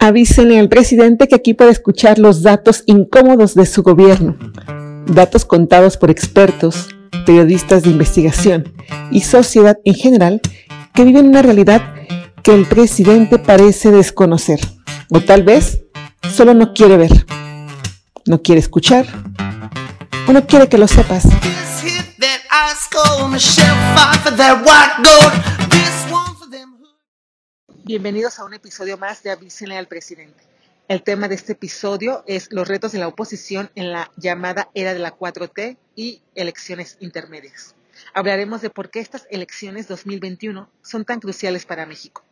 Avísenle al presidente que aquí puede escuchar los datos incómodos de su gobierno, datos contados por expertos, periodistas de investigación y sociedad en general que viven una realidad que el presidente parece desconocer, o tal vez solo no quiere ver, no quiere escuchar, o no quiere que lo sepas. Bienvenidos a un episodio más de Avísenle al Presidente. El tema de este episodio es los retos de la oposición en la llamada era de la 4T y elecciones intermedias. Hablaremos de por qué estas elecciones 2021 son tan cruciales para México.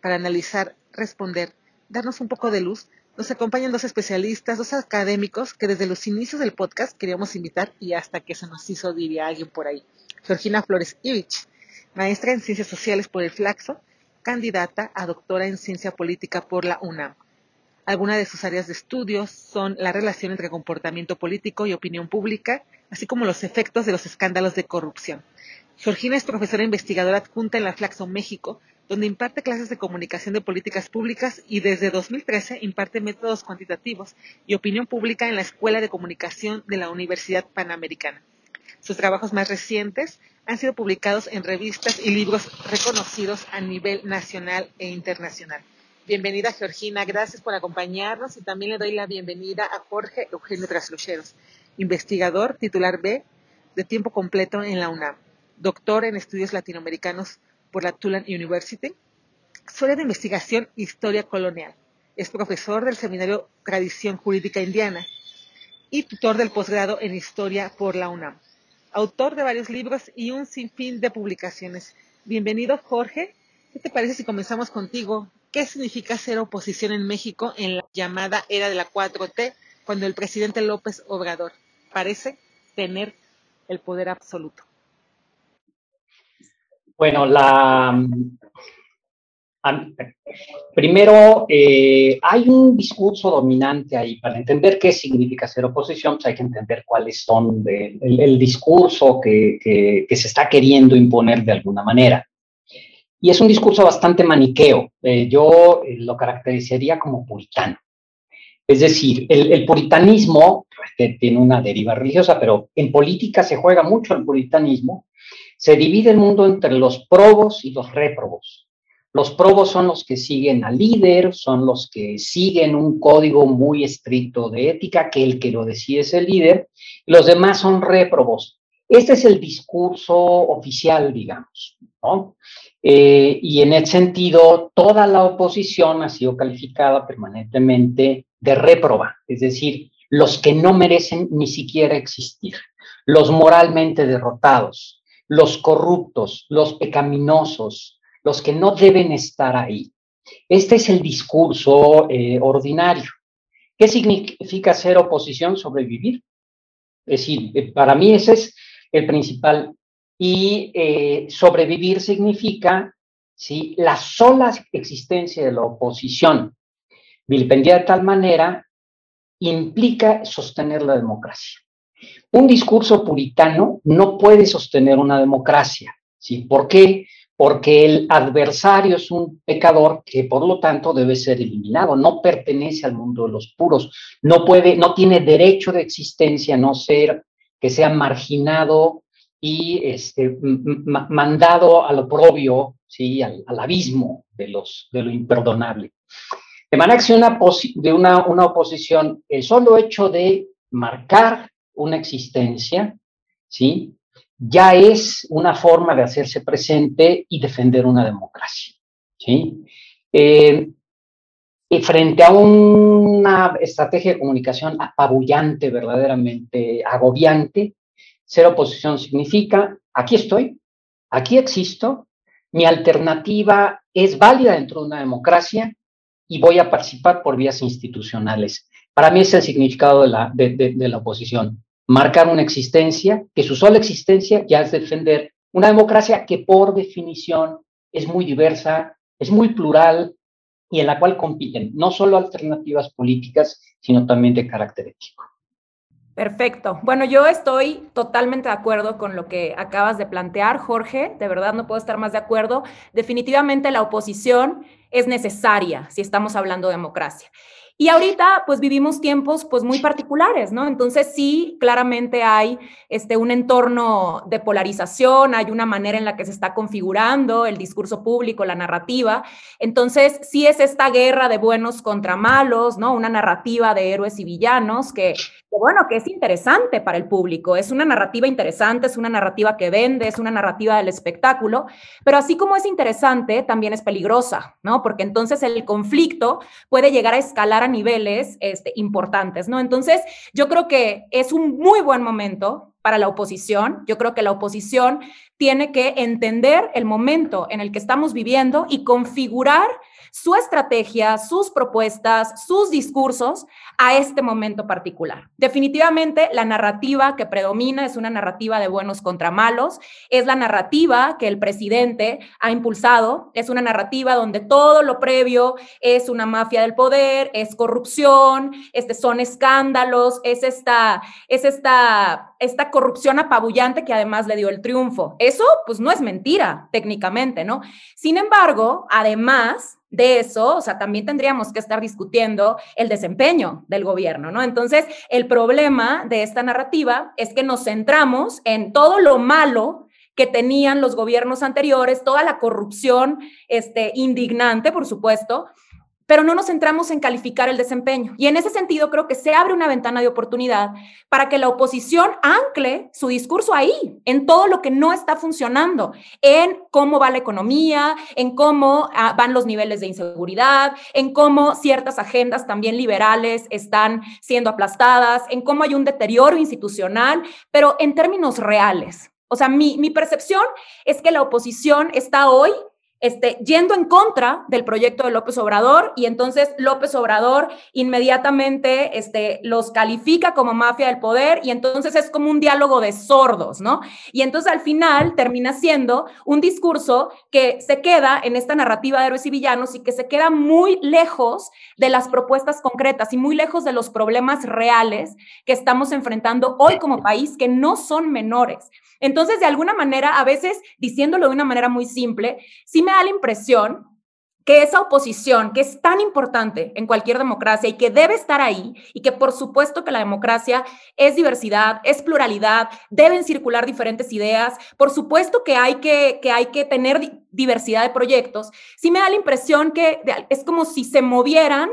Para analizar, responder, darnos un poco de luz, nos acompañan dos especialistas, dos académicos que desde los inicios del podcast queríamos invitar y hasta que se nos hizo, diría alguien por ahí. Georgina Flores Ivich, maestra en Ciencias Sociales por el Flaxo candidata a doctora en ciencia política por la UNAM. Algunas de sus áreas de estudios son la relación entre comportamiento político y opinión pública, así como los efectos de los escándalos de corrupción. Georgina es profesora investigadora adjunta en la Flaxo México, donde imparte clases de comunicación de políticas públicas y desde 2013 imparte métodos cuantitativos y opinión pública en la Escuela de Comunicación de la Universidad Panamericana. Sus trabajos más recientes han sido publicados en revistas y libros reconocidos a nivel nacional e internacional. Bienvenida Georgina, gracias por acompañarnos y también le doy la bienvenida a Jorge Eugenio Traslucheros, investigador titular B de tiempo completo en la UNAM, doctor en estudios latinoamericanos por la Tulane University, suele de investigación Historia Colonial, es profesor del seminario Tradición Jurídica Indiana y tutor del posgrado en Historia por la UNAM autor de varios libros y un sinfín de publicaciones. Bienvenido, Jorge. ¿Qué te parece si comenzamos contigo? ¿Qué significa ser oposición en México en la llamada era de la 4T, cuando el presidente López Obrador parece tener el poder absoluto? Bueno, la, Primero, eh, hay un discurso dominante ahí. Para entender qué significa ser oposición, pues hay que entender cuáles son el, discurso que, se está queriendo imponer de alguna manera. Y es un discurso bastante maniqueo. Eh, yo eh, lo caracterizaría como puritano. Es decir, el, el puritanismo pues, tiene una deriva religiosa, pero en política se juega mucho el puritanismo. Se divide el mundo entre los probos y los réprobos. Los probos son los que siguen al líder, son los que siguen un código muy estricto de ética, que el que lo decide es el líder, los demás son réprobos. Este es el discurso oficial, digamos, ¿no? Eh, y en ese sentido, toda la oposición ha sido calificada permanentemente de réproba, es decir, los que no merecen ni siquiera existir, los moralmente derrotados, los corruptos, los pecaminosos, los que no deben estar ahí. Este es el discurso eh, ordinario. ¿Qué significa ser oposición? Sobrevivir. Es decir, eh, para mí ese es el principal. Y eh, sobrevivir significa ¿sí? la sola existencia de la oposición, vilipendida de tal manera, implica sostener la democracia. Un discurso puritano no puede sostener una democracia. ¿sí? ¿Por qué? Porque el adversario es un pecador que por lo tanto debe ser eliminado, no pertenece al mundo de los puros, no puede, no tiene derecho de existencia, no ser que sea marginado y este, mandado al oprobio, ¿sí? al, abismo de, los, de lo imperdonable. De manera que una, de una, una oposición, el solo hecho de marcar una existencia, ¿sí? Ya es una forma de hacerse presente y defender una democracia. ¿sí? Eh, y frente a una estrategia de comunicación apabullante, verdaderamente agobiante, ser oposición significa, aquí estoy, aquí existo, mi alternativa es válida dentro de una democracia y voy a participar por vías institucionales. Para mí es el significado de la, de la oposición marcar una existencia, que su sola existencia ya es defender una democracia que por definición es muy diversa, es muy plural y en la cual compiten no solo alternativas políticas, sino también de carácter ético. Perfecto. Bueno, yo estoy totalmente de acuerdo con lo que acabas de plantear, Jorge. De verdad no puedo estar más de acuerdo. Definitivamente la oposición es necesaria si estamos hablando de democracia. Y ahorita, pues vivimos tiempos, pues muy particulares, ¿no? Entonces sí, claramente hay este, un entorno de polarización, hay una manera en la que se está configurando el discurso público, la narrativa. Entonces sí es esta guerra de buenos contra malos, ¿no? Una narrativa de héroes y villanos que, bueno, que es interesante para el público. Es una narrativa interesante, es una narrativa que vende, es una narrativa del espectáculo, pero así como es interesante, también es peligrosa, ¿no? Porque entonces el conflicto puede llegar a escalar niveles este, importantes, ¿no? Entonces, yo creo que es un muy buen momento para la oposición. Yo creo que la oposición tiene que entender el momento en el que estamos viviendo y configurar su estrategia, sus propuestas, sus discursos a este momento particular. Definitivamente la narrativa que predomina es una narrativa de buenos contra malos, es la narrativa que el presidente ha impulsado, es una narrativa donde todo lo previo es una mafia del poder, es corrupción, este, son escándalos, es esta, es esta, esta corrupción apabullante que además le dio el triunfo. Eso pues no es mentira técnicamente, ¿no? Sin embargo, además de eso, o sea, también tendríamos que estar discutiendo el desempeño del gobierno, ¿no? Entonces, el problema de esta narrativa es que nos centramos en todo lo malo que tenían los gobiernos anteriores, toda la corrupción este, indignante, por supuesto, pero no nos centramos en calificar el desempeño. Y en ese sentido creo que se abre una ventana de oportunidad para que la oposición ancle su discurso ahí, en todo lo que no está funcionando, en cómo va la economía, en cómo ah, van los niveles de inseguridad, en cómo ciertas agendas también liberales están siendo aplastadas, en cómo hay un deterioro institucional, pero en términos reales. O sea, mi, mi percepción es que la oposición está hoy este, yendo en contra del proyecto de López Obrador y entonces López Obrador inmediatamente este, los califica como mafia del poder y entonces es como un diálogo de sordos, ¿no? Y entonces al final termina siendo un discurso que se queda en esta narrativa de héroes y villanos y que se queda muy lejos de las propuestas concretas y muy lejos de los problemas reales que estamos enfrentando hoy como país, que no son menores. Entonces, de alguna manera, a veces, diciéndolo de una manera muy simple, sí me da la impresión que esa oposición, que es tan importante en cualquier democracia y que debe estar ahí, y que por supuesto que la democracia es diversidad, es pluralidad, deben circular diferentes ideas, por supuesto que hay que, que, hay que tener diversidad de proyectos, sí me da la impresión que es como si se movieran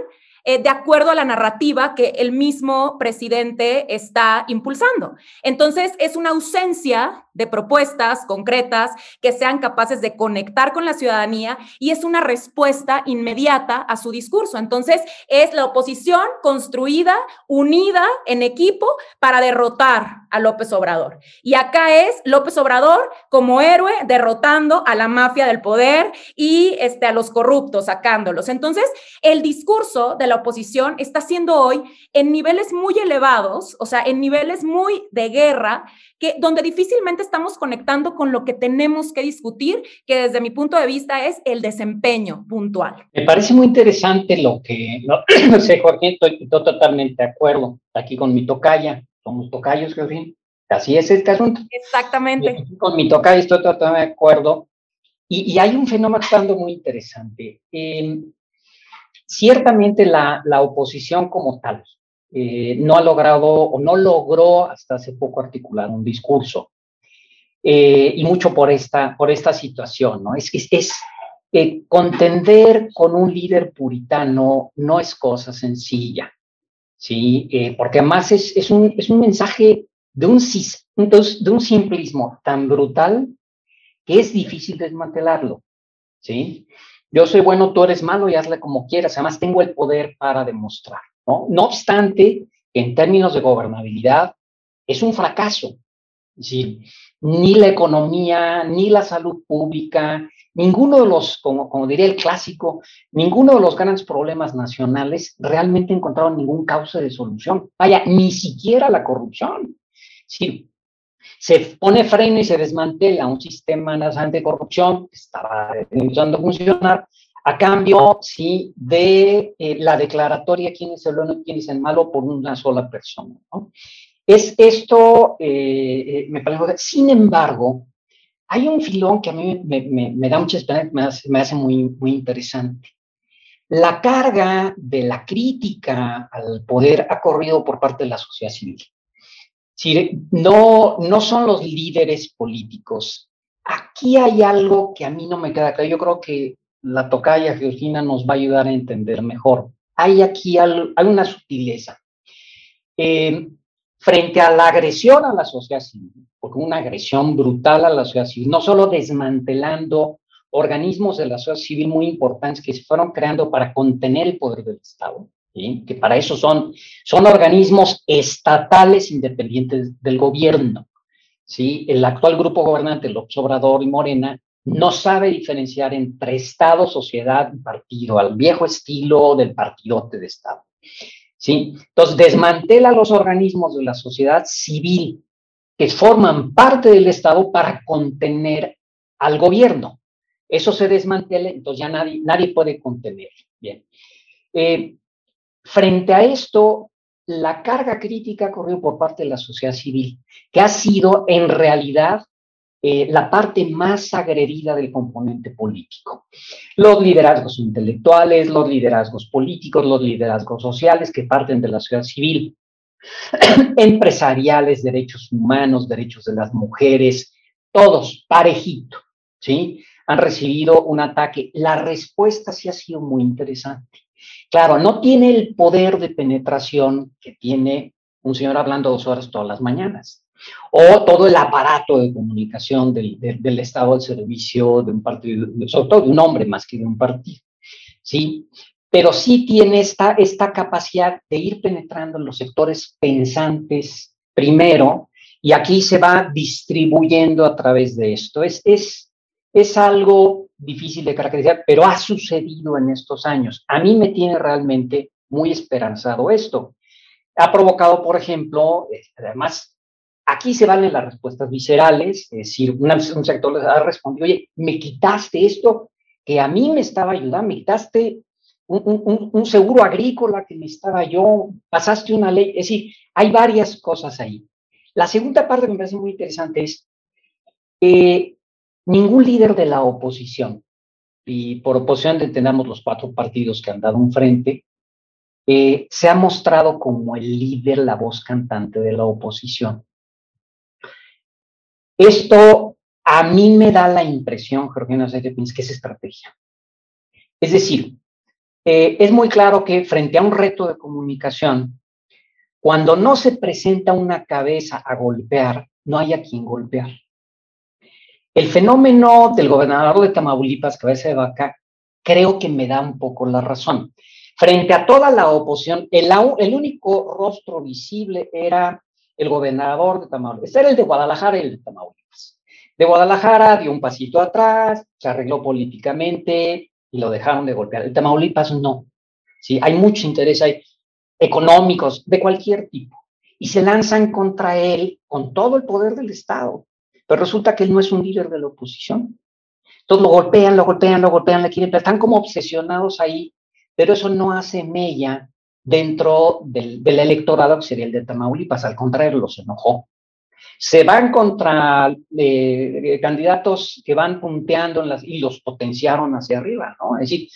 eh, de acuerdo a la narrativa que el mismo presidente está impulsando. Entonces, es una ausencia de propuestas concretas que sean capaces de conectar con la ciudadanía y es una respuesta inmediata a su discurso. Entonces, es la oposición construida, unida en equipo para derrotar a López Obrador. Y acá es López Obrador como héroe derrotando a la mafia del poder y este, a los corruptos, sacándolos. Entonces, el discurso de la oposición está siendo hoy en niveles muy elevados, o sea, en niveles muy de guerra, que donde difícilmente estamos conectando con lo que tenemos que discutir, que desde mi punto de vista es el desempeño puntual. Me parece muy interesante lo que, no, sé, Jorge, estoy, totalmente de acuerdo aquí con mi tocaya, somos tocayos, fin así es este asunto. Exactamente. con mi tocaya estoy totalmente de acuerdo. Y, y hay un fenómeno muy interesante. Eh, Ciertamente la, oposición como tal eh, no ha logrado o no logró hasta hace poco articular un discurso. Eh, y mucho por esta, por esta situación, ¿no? Es, es, es eh, contender con un líder puritano no es cosa sencilla, ¿sí? porque además es, es, un, es un mensaje de un, de un simplismo tan brutal que es difícil desmantelarlo, ¿sí? Yo soy bueno, tú eres malo y hazle como quieras. Además, tengo el poder para demostrar. No, obstante, en términos de gobernabilidad, es un fracaso. Es decir, ni la economía, ni la salud pública, ninguno de los, como, diría el clásico, ninguno de los grandes problemas nacionales realmente encontraron ningún causa de solución. Vaya, ni siquiera la corrupción. Sí, se pone freno y se desmantela un sistema nacional de corrupción que estaba empezando a funcionar, a cambio, sí, de eh, la declaratoria quién es el bueno y quién es el malo por una sola persona. Es esto, eh, me parece, sin embargo, hay un filón que a mí me, da mucha esperanza, me hace, me hace muy, muy interesante. La carga de la crítica al poder ha corrido por parte de la sociedad civil. No, no son los líderes políticos. Aquí hay algo que a mí no me queda claro. Yo creo que la tocaya Georgina nos va a ayudar a entender mejor. Hay aquí hay una sutileza. Eh, frente a la agresión a la sociedad civil, porque una agresión brutal a la sociedad civil, no solo desmantelando organismos de la sociedad civil muy importantes que se fueron creando para contener el poder del Estado, que para eso son, son organismos estatales independientes del gobierno. ¿sí? El actual grupo gobernante, López Obrador y Morena, no sabe diferenciar entre Estado, sociedad y partido, al viejo estilo del partidote de Estado. ¿sí? Entonces, desmantela los organismos de la sociedad civil que forman parte del Estado para contener al gobierno. Eso se desmantela, entonces ya nadie, nadie puede contener. Bien. Eh, frente a esto, la carga crítica corrió por parte de la sociedad civil, que ha sido en realidad eh, la parte más agredida del componente político. Los liderazgos intelectuales, los liderazgos políticos, los liderazgos sociales que parten de la sociedad civil, empresariales, derechos humanos, derechos de las mujeres, todos parejito, ¿sí? Han recibido un ataque. La respuesta sí ha sido muy interesante. Claro, no tiene el poder de penetración que tiene un señor hablando dos horas todas las mañanas o todo el aparato de comunicación del, del, Estado al servicio de un partido, sobre todo de un hombre más que de un partido, ¿sí? Pero sí tiene esta, esta capacidad de ir penetrando en los sectores pensantes primero, y aquí se va distribuyendo a través de esto. Es, es, es algo difícil de caracterizar, pero ha sucedido en estos años. A mí me tiene realmente muy esperanzado esto. Ha provocado, por ejemplo, además Aquí se valen las respuestas viscerales, es decir, un sector les ha respondido, oye, me quitaste esto que a mí me estaba ayudando, me quitaste un, seguro agrícola que me estaba yo, pasaste una ley, es decir, hay varias cosas ahí. La segunda parte que me parece muy interesante es, eh, ningún líder de la oposición, y por oposición entendamos los cuatro partidos que han dado un frente, eh, se ha mostrado como el líder, la voz cantante de la oposición. Esto a mí me da la impresión, Georgina, sé que es estrategia. Es decir, eh, es muy claro que frente a un reto de comunicación, cuando no se presenta una cabeza a golpear, no hay a quien golpear. El fenómeno del gobernador de Tamaulipas, cabeza de vaca, creo que me da un poco la razón. Frente a toda la oposición, el, único rostro visible era el gobernador de Tamaulipas. Era el de Guadalajara y el de Tamaulipas. De Guadalajara dio un pasito atrás, se arregló políticamente y lo dejaron de golpear. El Tamaulipas no. ¿sí? Hay mucho interés, hay económicos, de cualquier tipo. Y se lanzan contra él con todo el poder del Estado. Pero resulta que él no es un líder de la oposición. Entonces lo golpean, lo golpean, lo golpean, le quieren, están como obsesionados ahí, pero eso no hace mella dentro del, electorado que sería el de Tamaulipas, al contrario, los enojó. Se van contra eh, candidatos que van punteando y los potenciaron hacia arriba, ¿no? Es decir,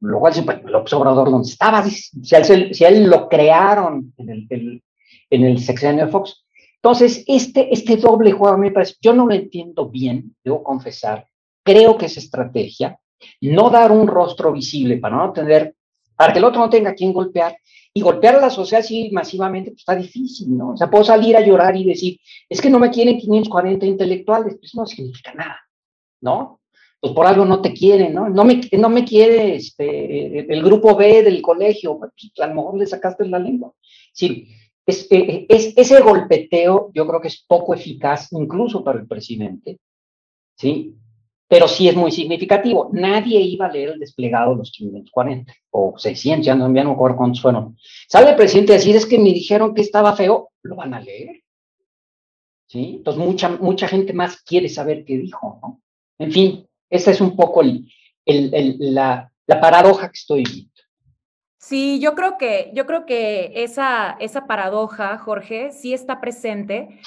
lo cual siempre, el observador donde estaba, si a, él, si él lo crearon en el, en el sexenio de Fox. Entonces, este, este doble juego, me parece, yo no lo entiendo bien, debo confesar, creo que es estrategia, no dar un rostro visible para no tener para que el otro no tenga quien golpear. Y golpear a la sociedad así masivamente pues, está difícil, ¿no? O sea, puedo salir a llorar y decir, es que no me quieren 540 intelectuales, pues no significa nada, ¿no? Pues por algo no te quieren, ¿no? No me, no me quiere este, el grupo B del colegio, pues, a lo mejor le sacaste la lengua. Sí, es, eh, es, ese golpeteo yo creo que es poco eficaz, incluso para el presidente, ¿sí? pero sí es muy significativo. Nadie iba a leer el desplegado de los 540 o 600, ya no, me acuerdo cuántos fueron. Sale el presidente a decir, es que me dijeron que estaba feo, lo van a leer. ¿Sí? Entonces mucha, mucha gente más quiere saber qué dijo, ¿no? En fin, esa es un poco la, la paradoja que estoy viendo. Sí, yo creo que, yo creo que esa, esa paradoja, Jorge, sí está presente.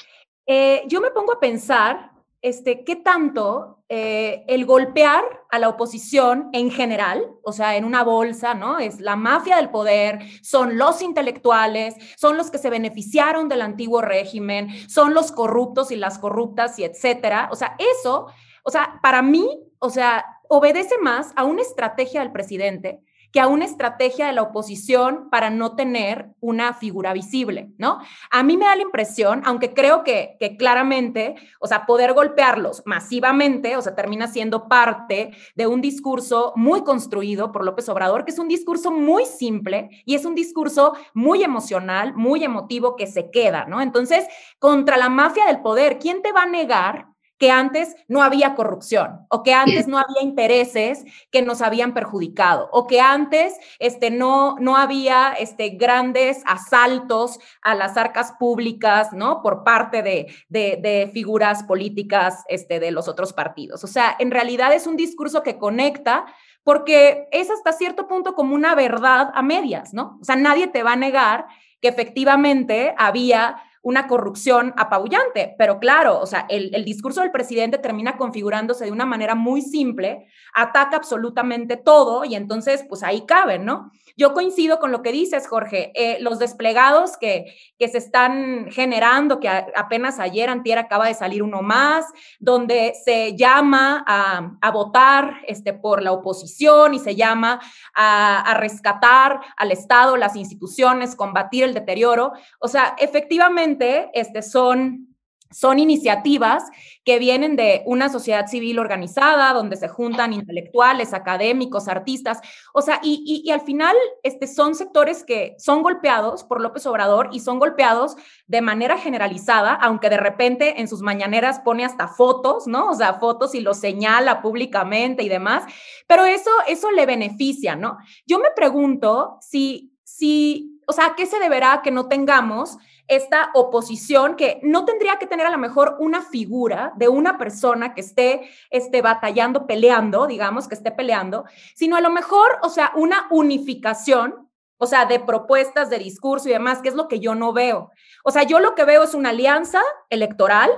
Eh, yo me pongo a pensar este, qué tanto eh, el golpear a la oposición en general, o sea, en una bolsa, ¿no? Es la mafia del poder, son los intelectuales, son los que se beneficiaron del antiguo régimen, son los corruptos y las corruptas y etcétera. O sea, eso, o sea, para mí, o sea, obedece más a una estrategia del presidente que a una estrategia de la oposición para no tener una figura visible, ¿no? A mí me da la impresión, aunque creo que, que claramente, o sea, poder golpearlos masivamente, o sea, termina siendo parte de un discurso muy construido por López Obrador, que es un discurso muy simple y es un discurso muy emocional, muy emotivo que se queda, ¿no? Entonces, contra la mafia del poder, ¿quién te va a negar que antes no había corrupción o que antes no había intereses que nos habían perjudicado o que antes este, no, no había este, grandes asaltos a las arcas públicas, ¿no? Por parte de, de, figuras políticas este, de los otros partidos. O sea, en realidad es un discurso que conecta porque es hasta cierto punto como una verdad a medias, ¿no? O sea, nadie te va a negar que efectivamente había una corrupción apabullante. Pero claro, o sea, el, el, discurso del presidente termina configurándose de una manera muy simple, ataca absolutamente todo y entonces, pues ahí caben, ¿no? Yo coincido con lo que dices, Jorge. Eh, los desplegados que, que se están generando, que apenas ayer, antier, acaba de salir uno más, donde se llama a, votar este, por la oposición y se llama a, a rescatar al Estado, las instituciones, combatir el deterioro. O sea, efectivamente, este, son son iniciativas que vienen de una sociedad civil organizada, donde se juntan intelectuales, académicos, artistas, o sea, y, y, al final este, son sectores que son golpeados por López Obrador y son golpeados de manera generalizada, aunque de repente en sus mañaneras pone hasta fotos, ¿no? O sea, fotos y lo señala públicamente y demás, pero eso, eso le beneficia, ¿no? Yo me pregunto si, si, o sea, ¿a qué se deberá que no tengamos esta oposición que no tendría que tener a lo mejor una figura de una persona que esté, esté batallando, peleando, digamos, que esté peleando, sino a lo mejor, o sea, una unificación, o sea, de propuestas, de discurso y demás, que es lo que yo no veo. O sea, yo lo que veo es una alianza electoral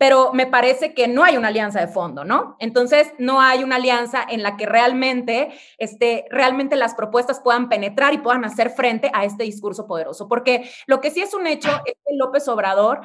pero me parece que no hay una alianza de fondo, ¿no? Entonces, no hay una alianza en la que realmente, este, realmente las propuestas puedan penetrar y puedan hacer frente a este discurso poderoso, porque lo que sí es un hecho es que López Obrador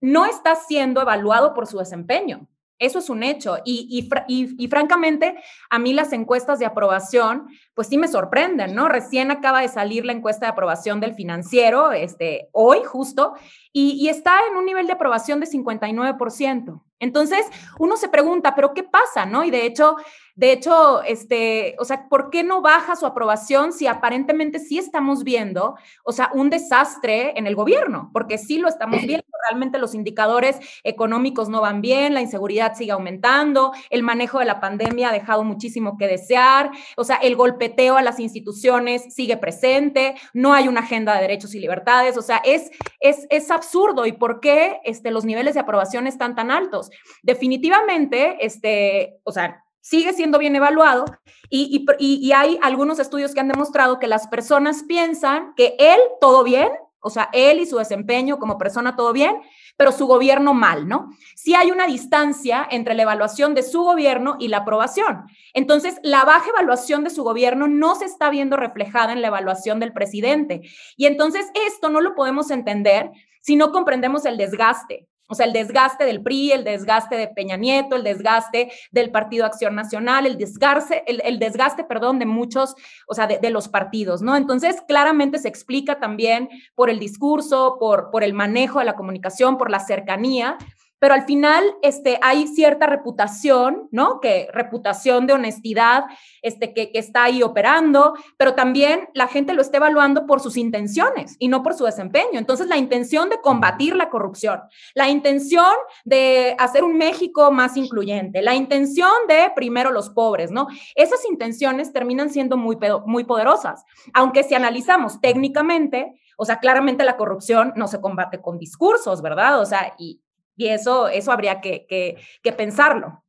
no está siendo evaluado por su desempeño. Eso es un hecho. Y, y, francamente, a mí las encuestas de aprobación, pues sí me sorprenden, ¿no? Recién acaba de salir la encuesta de aprobación del financiero, este, hoy justo, y, está en un nivel de aprobación de 59%. Entonces, uno se pregunta, ¿pero qué pasa, no? Y de hecho, de hecho, este, o sea, ¿por qué no baja su aprobación si aparentemente sí estamos viendo, o sea, un desastre en el gobierno? Porque sí lo estamos viendo, realmente los indicadores económicos no van bien, la inseguridad sigue aumentando, el manejo de la pandemia ha dejado muchísimo que desear, o sea, el golpeteo a las instituciones sigue presente, no hay una agenda de derechos y libertades, o sea, es, es, es absurdo. ¿Y por qué este, los niveles de aprobación están tan altos? Definitivamente, este, o sea, sigue siendo bien evaluado y, y, hay algunos estudios que han demostrado que las personas piensan que él todo bien, o sea, él y su desempeño como persona todo bien, pero su gobierno mal, ¿no? Sí hay una distancia entre la evaluación de su gobierno y la aprobación. Entonces, la baja evaluación de su gobierno no se está viendo reflejada en la evaluación del presidente. Y entonces esto no lo podemos entender si no comprendemos el desgaste. O sea, el desgaste del PRI, el desgaste de Peña Nieto, el desgaste del Partido Acción Nacional, el desgaste, el, desgaste, perdón, de muchos, o sea, de, los partidos, ¿no? Entonces, claramente se explica también por el discurso, por, por el manejo de la comunicación, por la cercanía, pero al final este, hay cierta reputación, ¿no? Que reputación de honestidad, este, que, que, está ahí operando, pero también la gente lo está evaluando por sus intenciones y no por su desempeño. Entonces, la intención de combatir la corrupción, la intención de hacer un México más incluyente, la intención de primero los pobres, ¿no? Esas intenciones terminan siendo muy, muy poderosas, aunque si analizamos técnicamente, o sea, claramente la corrupción no se combate con discursos, ¿verdad? O sea, y, y eso, eso habría que, que, pensarlo.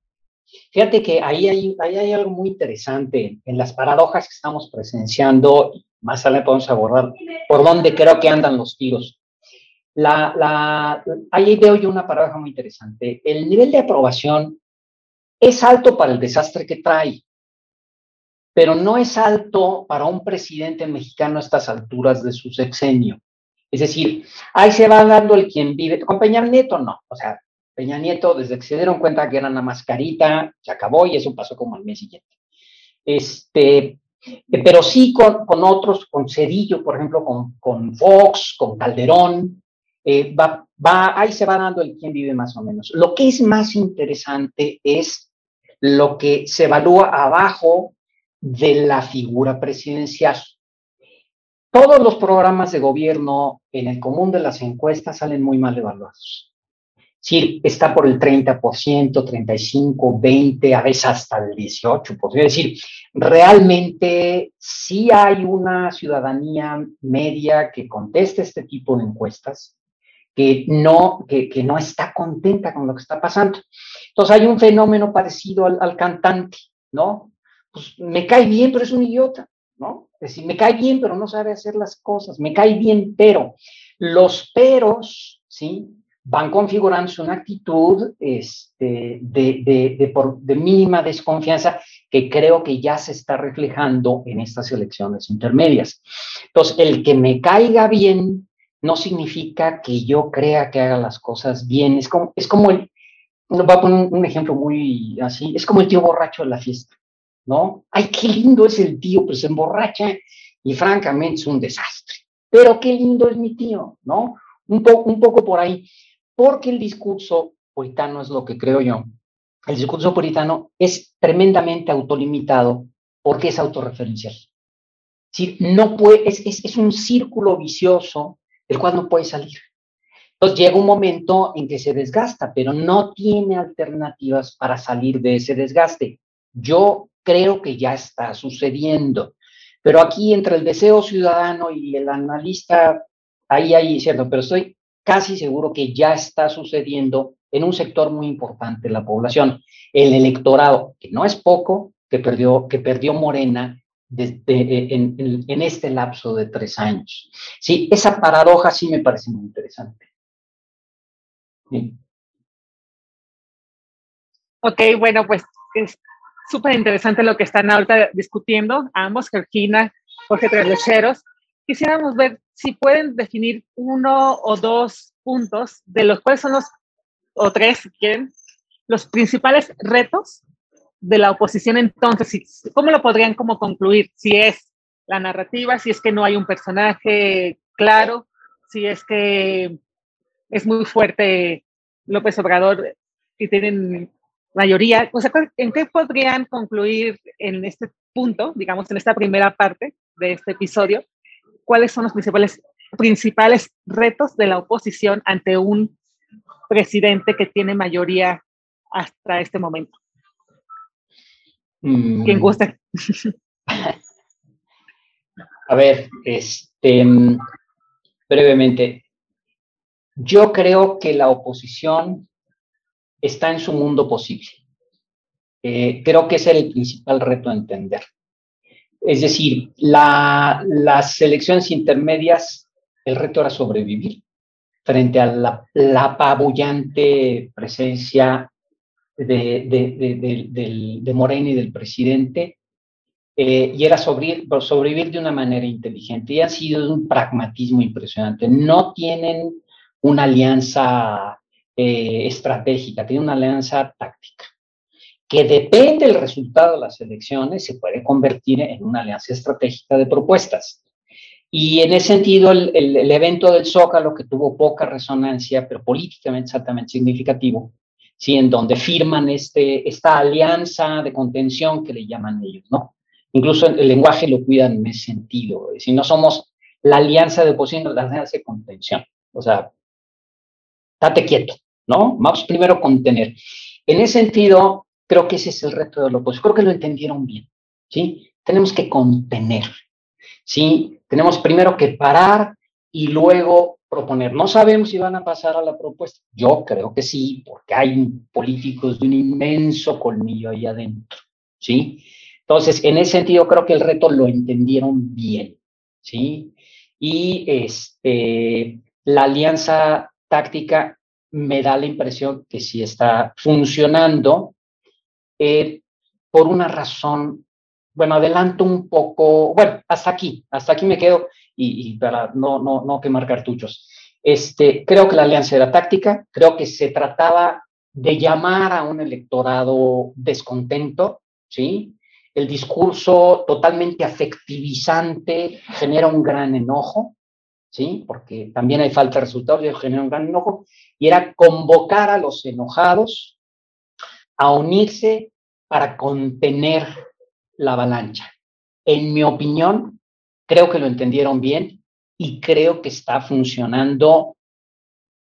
Fíjate que ahí hay, ahí hay algo muy interesante en las paradojas que estamos presenciando más adelante podemos abordar por dónde creo que andan los tiros. La, la, ahí veo yo una paradoja muy interesante. El nivel de aprobación es alto para el desastre que trae, pero no es alto para un presidente mexicano a estas alturas de su sexenio. Es decir, ahí se va dando el quien vive. Con Peña Nieto no. O sea, Peña Nieto, desde que se dieron cuenta que era una mascarita, se acabó y eso pasó como al mes siguiente. Este, pero sí con, con otros, con Cedillo, por ejemplo, con, con Fox, con Calderón, eh, va, va, ahí se va dando el quién vive más o menos. Lo que es más interesante es lo que se evalúa abajo de la figura presidencial. Todos los programas de gobierno en el común de las encuestas salen muy mal evaluados. Sí, está por el 30%, 35, 20, a veces hasta el 18%. Es decir, realmente sí hay una ciudadanía media que conteste este tipo de encuestas, que no, que no está contenta con lo que está pasando. Entonces hay un fenómeno parecido al, al cantante, ¿no? Pues me cae bien, pero es un idiota, ¿no? Es decir, me cae bien, pero no sabe hacer las cosas, me cae bien, pero los peros, ¿sí? Van configurándose una actitud este, de, mínima desconfianza que creo que ya se está reflejando en estas elecciones intermedias. Entonces, el que me caiga bien no significa que yo crea que haga las cosas bien. Es como, es como el, voy a poner un ejemplo muy así, es como el tío borracho de la fiesta. ¿No? Ay, qué lindo es el tío, pues se emborracha y francamente es un desastre. Pero qué lindo es mi tío, ¿no? Un, po un poco por ahí, porque el discurso puritano es lo que creo yo. El discurso puritano es tremendamente autolimitado porque es autorreferencial. Sí, no puede, es, es, es un círculo vicioso del cual no puede salir. Entonces llega un momento en que se desgasta, pero no tiene alternativas para salir de ese desgaste. Yo creo que ya está sucediendo. Pero aquí entre el deseo ciudadano y el analista, ahí hay cierto, pero estoy casi seguro que ya está sucediendo en un sector muy importante de la población, el electorado, que no es poco, que perdió, que perdió Morena en, este lapso de tres años. Sí, esa paradoja sí me parece muy interesante. Sí. Ok, bueno, pues es, súper interesante lo que están ahorita discutiendo ambos, Georgina, Jorge Trelecheros. Quisiéramos ver si pueden definir uno o dos puntos de los cuales son los, o tres, quieren, los principales retos de la oposición entonces, ¿cómo lo podrían como concluir? Si es la narrativa, si es que no hay un personaje claro, si es que es muy fuerte López Obrador y tienen mayoría, o sea, ¿en qué podrían concluir en este punto, digamos, en esta primera parte de este episodio? ¿Cuáles son los principales, principales retos de la oposición ante un presidente que tiene mayoría hasta este momento? Mm. ¿Quién gusta? A ver, este, brevemente, yo creo que la oposición está en su mundo posible. Eh, creo que ese es el principal reto a entender. Es decir, la, las elecciones intermedias, el reto era sobrevivir frente a la, la apabullante presencia de, de, de, de, Morena y del presidente, eh, y era sobrevivir de una manera inteligente. Y ha sido un pragmatismo impresionante. No tienen una alianza eh, estratégica, tiene una alianza táctica, que depende del resultado de las elecciones, se puede convertir en una alianza estratégica de propuestas. Y en ese sentido, el, el, evento del Zócalo, que tuvo poca resonancia, pero políticamente exactamente significativo, ¿sí? en donde firman este, esta alianza de contención que le llaman ellos, ¿no? Incluso el, el lenguaje lo cuidan en ese sentido. Si no somos la alianza de oposición, la alianza de contención. O sea, date quieto, ¿no? Vamos primero contener. En ese sentido, creo que ese es el reto de la oposición. Creo que lo entendieron bien, ¿sí? Tenemos que contener, ¿sí? Tenemos primero que parar y luego proponer. No sabemos si van a pasar a la propuesta. Yo creo que sí, porque hay políticos de un inmenso colmillo ahí adentro, ¿sí? Entonces, en ese sentido, creo que el reto lo entendieron bien, ¿sí? Y este, la alianza táctica me da la impresión que sí está funcionando eh, por una razón, bueno, adelanto un poco, bueno, hasta aquí, hasta aquí me quedo y, para no, no, no quemar cartuchos. Este, creo que la alianza era táctica, creo que se trataba de llamar a un electorado descontento, ¿sí? El discurso totalmente afectivizante genera un gran enojo, ¿sí? Porque también hay falta de resultados y genera un gran enojo. Y era convocar a los enojados a unirse para contener la avalancha. En mi opinión, creo que lo entendieron bien y creo que está funcionando.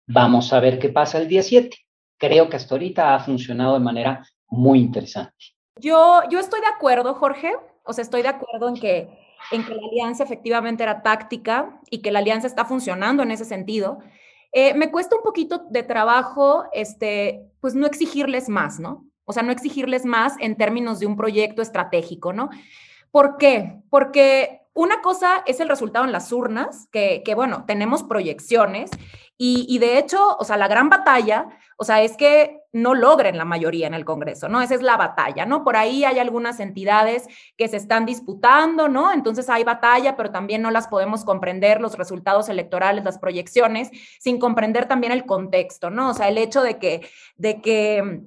Vamos a ver qué pasa el día 7. Creo que hasta ahorita ha funcionado de manera muy interesante. Yo, yo estoy de acuerdo, Jorge. O sea, estoy de acuerdo en que, en que la alianza efectivamente era táctica y que la alianza está funcionando en ese sentido. Eh, me cuesta un poquito de trabajo, este, pues no exigirles más, ¿no? O sea, no exigirles más en términos de un proyecto estratégico, ¿no? ¿Por qué? Porque una cosa es el resultado en las urnas, que, que bueno, tenemos proyecciones y, y, de hecho, o sea, la gran batalla, o sea, es que no logren la mayoría en el Congreso, ¿no? Esa es la batalla, ¿no? Por ahí hay algunas entidades que se están disputando, ¿no? Entonces hay batalla, pero también no las podemos comprender los resultados electorales, las proyecciones, sin comprender también el contexto, ¿no? O sea, el hecho de que, de que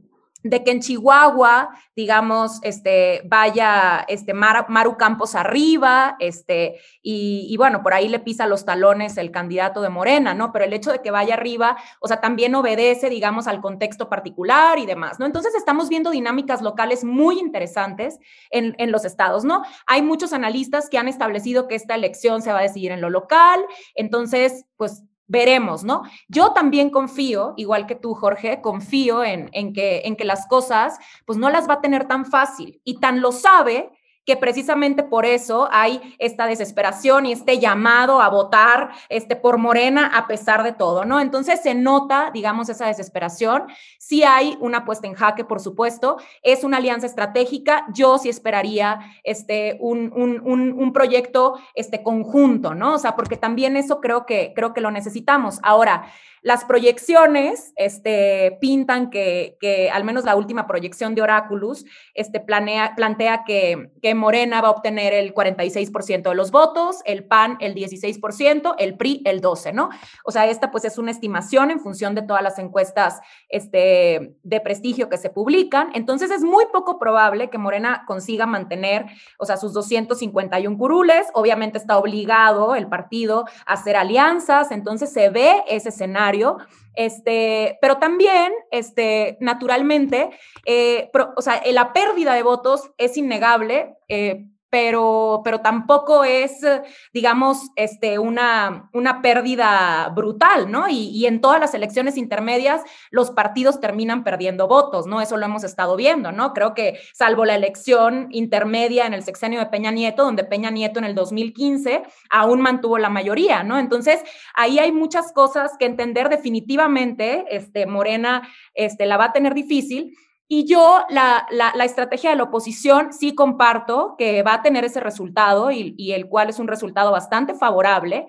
de que en Chihuahua, digamos, este, vaya este, Maru Campos arriba, este, y, bueno, por ahí le pisa los talones el candidato de Morena, ¿no? Pero el hecho de que vaya arriba, o sea, también obedece, digamos, al contexto particular y demás, ¿no? Entonces estamos viendo dinámicas locales muy interesantes en, en los estados, ¿no? Hay muchos analistas que han establecido que esta elección se va a decidir en lo local, entonces, pues veremos, ¿no? Yo también confío, igual que tú, Jorge, confío en, en, que, en que las cosas, pues no las va a tener tan fácil y tan lo sabe que precisamente por eso hay esta desesperación y este llamado a votar este, por Morena a pesar de todo, ¿no? Entonces se nota, digamos, esa desesperación. Sí hay una puesta en jaque, por supuesto, es una alianza estratégica. Yo sí esperaría este, un, un, un, un proyecto este, conjunto, ¿no? O sea, porque también eso creo que, creo que lo necesitamos. Ahora, las proyecciones este, pintan que, que, al menos la última proyección de Oráculos, este, planea, plantea que, que Morena va a obtener el 46% de los votos, el PAN el 16%, el PRI el 12%, ¿no? O sea, esta pues es una estimación en función de todas las encuestas este, de prestigio que se publican. Entonces es muy poco probable que Morena consiga mantener, o sea, sus 251 curules. Obviamente está obligado el partido a hacer alianzas, entonces se ve ese escenario este, pero también, este, naturalmente, eh, o sea, la pérdida de votos es innegable. Eh, pero, pero tampoco es, digamos, este, una, una pérdida brutal, ¿no? Y, en todas las elecciones intermedias los partidos terminan perdiendo votos, ¿no? Eso lo hemos estado viendo, ¿no? Creo que salvo la elección intermedia en el sexenio de Peña Nieto, donde Peña Nieto en el 2015 aún mantuvo la mayoría, ¿no? Entonces, ahí hay muchas cosas que entender definitivamente, este, Morena, este, la va a tener difícil, y yo la, la, estrategia de la oposición sí comparto que va a tener ese resultado y, el cual es un resultado bastante favorable,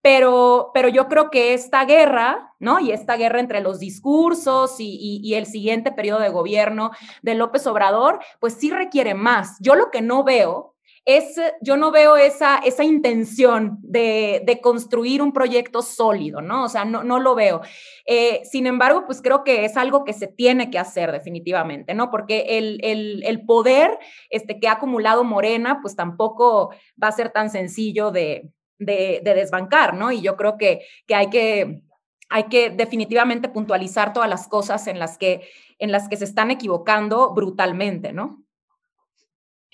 pero, pero yo creo que esta guerra, ¿no? Y esta guerra entre los discursos y, y, y el siguiente periodo de gobierno de López Obrador, pues sí requiere más. Yo lo que no veo es, yo no veo esa, esa intención de, de construir un proyecto sólido, ¿no? O sea, no, no lo veo. Eh, sin embargo, pues creo que es algo que se tiene que hacer definitivamente, ¿no? Porque el, el, el poder este, que ha acumulado Morena, pues tampoco va a ser tan sencillo de, de, de desbancar, ¿no? Y yo creo que, que hay que hay que definitivamente puntualizar todas las cosas en las que, en las que se están equivocando brutalmente, ¿no?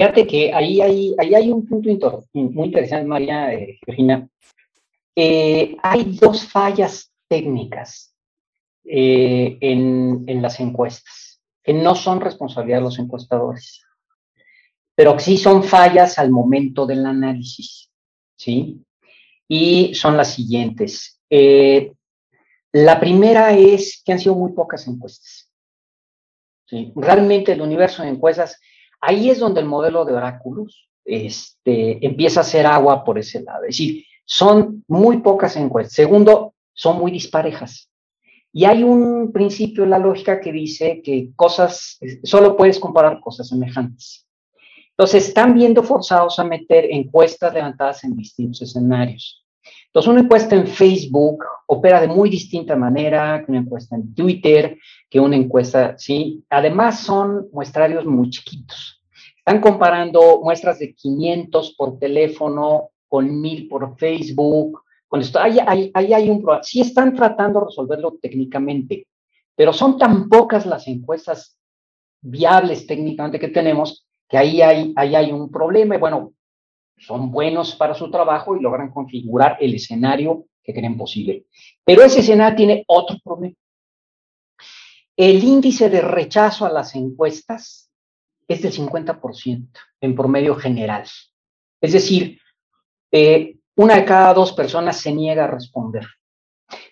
Fíjate que ahí hay, ahí hay un punto muy interesante, María eh, Regina. hay dos fallas técnicas eh, en, en, las encuestas, que no son responsabilidad de los encuestadores, pero sí son fallas al momento del análisis, ¿sí? Y son las siguientes. Eh, la primera es que han sido muy pocas encuestas. ¿sí? Realmente el universo de encuestas Ahí es donde el modelo de Oráculos este, empieza a hacer agua por ese lado. Es decir, son muy pocas encuestas. Segundo, son muy disparejas. Y hay un principio en la lógica que dice que cosas, solo puedes comparar cosas semejantes. Entonces, están viendo forzados a meter encuestas levantadas en distintos escenarios. Entonces, una encuesta en Facebook opera de muy distinta manera que una encuesta en Twitter, que una encuesta, ¿sí? Además, son muestrarios muy chiquitos. Están comparando muestras de 500 por teléfono con 1000 por Facebook. Con esto, ahí, ahí, hay un problema. Sí están tratando de resolverlo técnicamente, pero son tan pocas las encuestas viables técnicamente que tenemos que ahí hay, ahí hay un problema y bueno, son buenos para su trabajo y logran configurar el escenario que creen posible. Pero ese escenario tiene otro problema. El índice de rechazo a las encuestas es del 50% en promedio general. Es decir, eh, una de cada dos personas se niega a responder.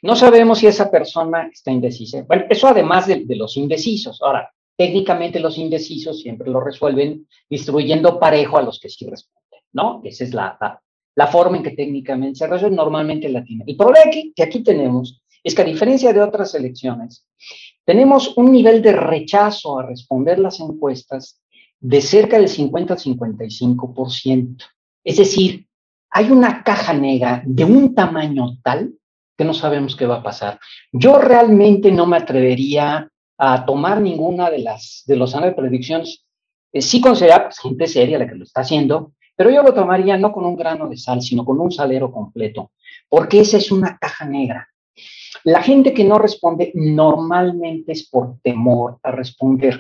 No sabemos si esa persona está indecisa. Bueno, eso además de, de los indecisos. Ahora, técnicamente los indecisos siempre lo resuelven distribuyendo parejo a los que sí responden, ¿no? Esa es la, la, forma en que técnicamente se resuelve, normalmente la tiene. El problema que, que aquí tenemos es que a diferencia de otras elecciones, tenemos un nivel de rechazo a responder las encuestas de cerca del 50 al 55%. Es decir, hay una caja negra de un tamaño tal que no sabemos qué va a pasar. Yo realmente no me atrevería a tomar ninguna de las de los años de predicciones. Eh, sí considera pues, gente seria la que lo está haciendo, pero yo lo tomaría no con un grano de sal, sino con un salero completo, porque esa es una caja negra. La gente que no responde normalmente es por temor a responder,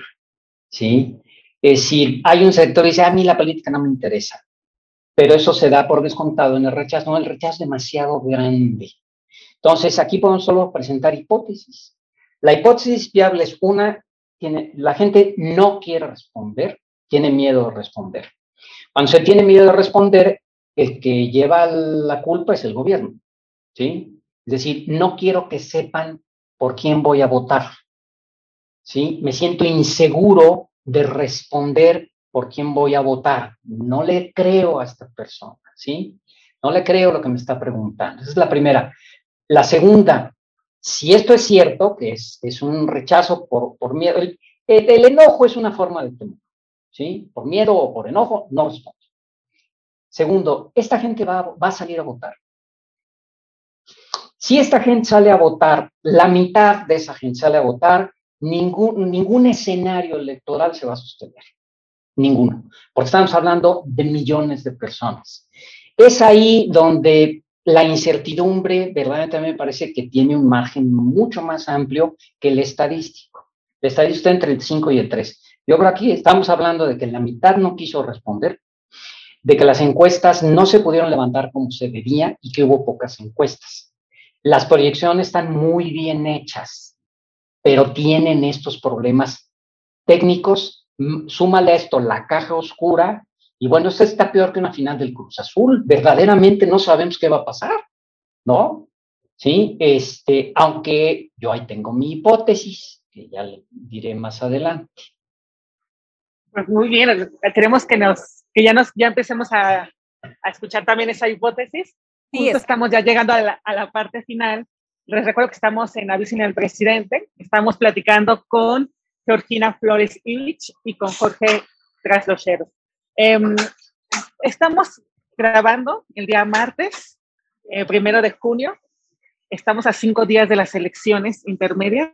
¿sí? Es decir, hay un sector que dice, a mí la política no me interesa, pero eso se da por descontado en el rechazo, no, el rechazo es demasiado grande. Entonces, aquí podemos solo presentar hipótesis. La hipótesis viable es una, tiene, la gente no quiere responder, tiene miedo de responder. Cuando se tiene miedo de responder, el que lleva la culpa es el gobierno, ¿sí? Es decir, no quiero que sepan por quién voy a votar, ¿sí? Me siento inseguro de responder por quién voy a votar. No le creo a esta persona, ¿sí? No le creo lo que me está preguntando. Esa es la primera. La segunda, si esto es cierto, que es, es un rechazo por, por miedo, el, el, enojo es una forma de temor, ¿sí? Por miedo o por enojo, no responde. Segundo, esta gente va, a salir a votar. Si esta gente sale a votar, la mitad de esa gente sale a votar, ningún, ningún escenario electoral se va a sostener. Ninguno. Porque estamos hablando de millones de personas. Es ahí donde la incertidumbre verdaderamente me parece que tiene un margen mucho más amplio que el estadístico. El estadístico está entre el 5 y el 3. Yo creo aquí estamos hablando de que la mitad no quiso responder, de que las encuestas no se pudieron levantar como se debía y que hubo pocas encuestas. Las proyecciones están muy bien hechas, pero tienen estos problemas técnicos. Súmale a esto la caja oscura y bueno, esto está peor que una final del Cruz Azul. Verdaderamente no sabemos qué va a pasar, ¿no? Sí, este, aunque yo ahí tengo mi hipótesis, que ya le diré más adelante. Pues muy bien, queremos que nos, que ya nos, ya empecemos a, a escuchar también esa hipótesis. Sí, estamos ya llegando a la, a la, parte final. Les recuerdo que estamos en Avisina del Presidente. Estamos platicando con Georgina Flores Illich y con Jorge Traslocheros. Eh, estamos grabando el día martes, eh, primero de junio. Estamos a cinco días de las elecciones intermedias,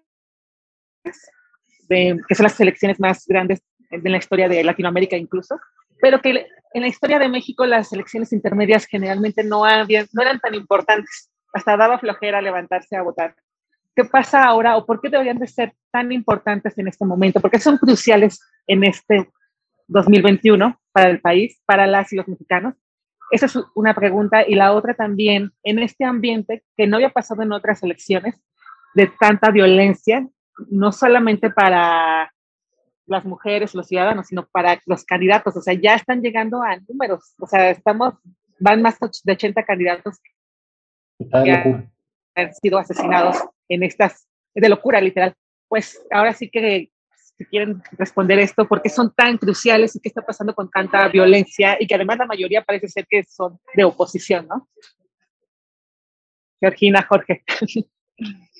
de, que son las elecciones más grandes de la historia de Latinoamérica incluso, pero que en la historia de México las elecciones intermedias generalmente no, habían, no eran tan importantes. Hasta daba flojera levantarse a votar. ¿Qué pasa ahora o por qué deberían de ser tan importantes en este momento? Porque son cruciales en este 2021 para el país, para las y los mexicanos? Esa es una pregunta. Y la otra también, en este ambiente que no había pasado en otras elecciones, de tanta violencia, no solamente para las mujeres, los ciudadanos, sino para los candidatos. O sea, ya están llegando a números. O sea, estamos, van más de 80 candidatos que han, sido asesinados en estas, de locura literal. Pues ahora sí que si quieren responder esto, por qué son tan cruciales y qué está pasando con tanta violencia y que además la mayoría parece ser que son de oposición, ¿no? Georgina, Jorge.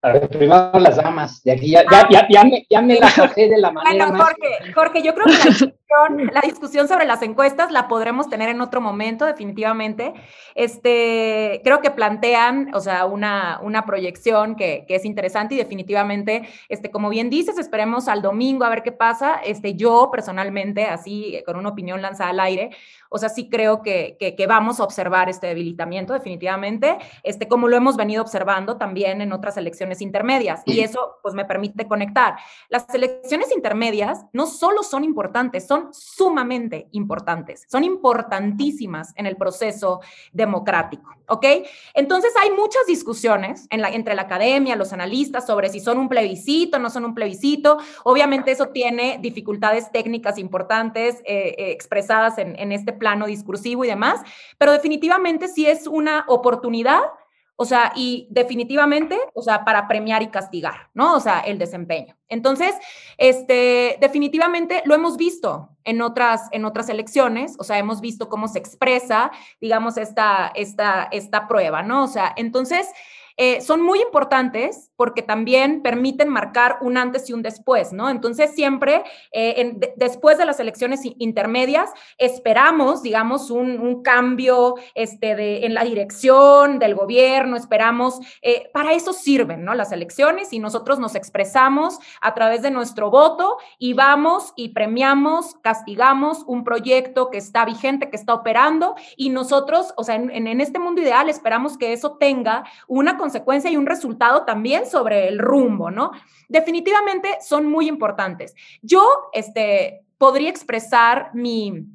A ver, primero las damas, de aquí ya, ya, ya, me, ya me la cogé de la manera Bueno, Jorge, Jorge, yo creo que la discusión, la discusión, sobre las encuestas la podremos tener en otro momento, definitivamente. Este, creo que plantean, o sea, una, una proyección que, que, es interesante y definitivamente, este, como bien dices, esperemos al domingo a ver qué pasa. Este, yo personalmente, así, con una opinión lanzada al aire, o sea, sí creo que, que, vamos a observar este debilitamiento definitivamente, este, como lo hemos venido observando también en otras elecciones intermedias. Y eso pues me permite conectar. Las elecciones intermedias no solo son importantes, son sumamente importantes, son importantísimas en el proceso democrático, ¿ok? Entonces hay muchas discusiones en la, entre la academia, los analistas sobre si son un plebiscito, no son un plebiscito. Obviamente eso tiene dificultades técnicas importantes eh, eh, expresadas en, en este plano discursivo y demás, pero definitivamente sí es una oportunidad, o sea, y definitivamente, o sea, para premiar y castigar, ¿no? O sea, el desempeño. Entonces, este, definitivamente lo hemos visto en otras, en otras elecciones, o sea, hemos visto cómo se expresa, digamos, esta, esta, esta prueba, ¿no? O sea, entonces, eh, son muy importantes porque también permiten marcar un antes y un después, ¿no? Entonces, siempre eh, después de las elecciones intermedias, esperamos, digamos, un, cambio este, de, en la dirección del gobierno, esperamos, eh, para eso sirven, ¿no? Las elecciones y nosotros nos expresamos a través de nuestro voto y vamos y premiamos, castigamos un proyecto que está vigente, que está operando y nosotros, o sea, en, en este mundo ideal esperamos que eso tenga una consecuencia y un resultado también sobre el rumbo, ¿no? Definitivamente son muy importantes. Yo, este, podría expresar mi,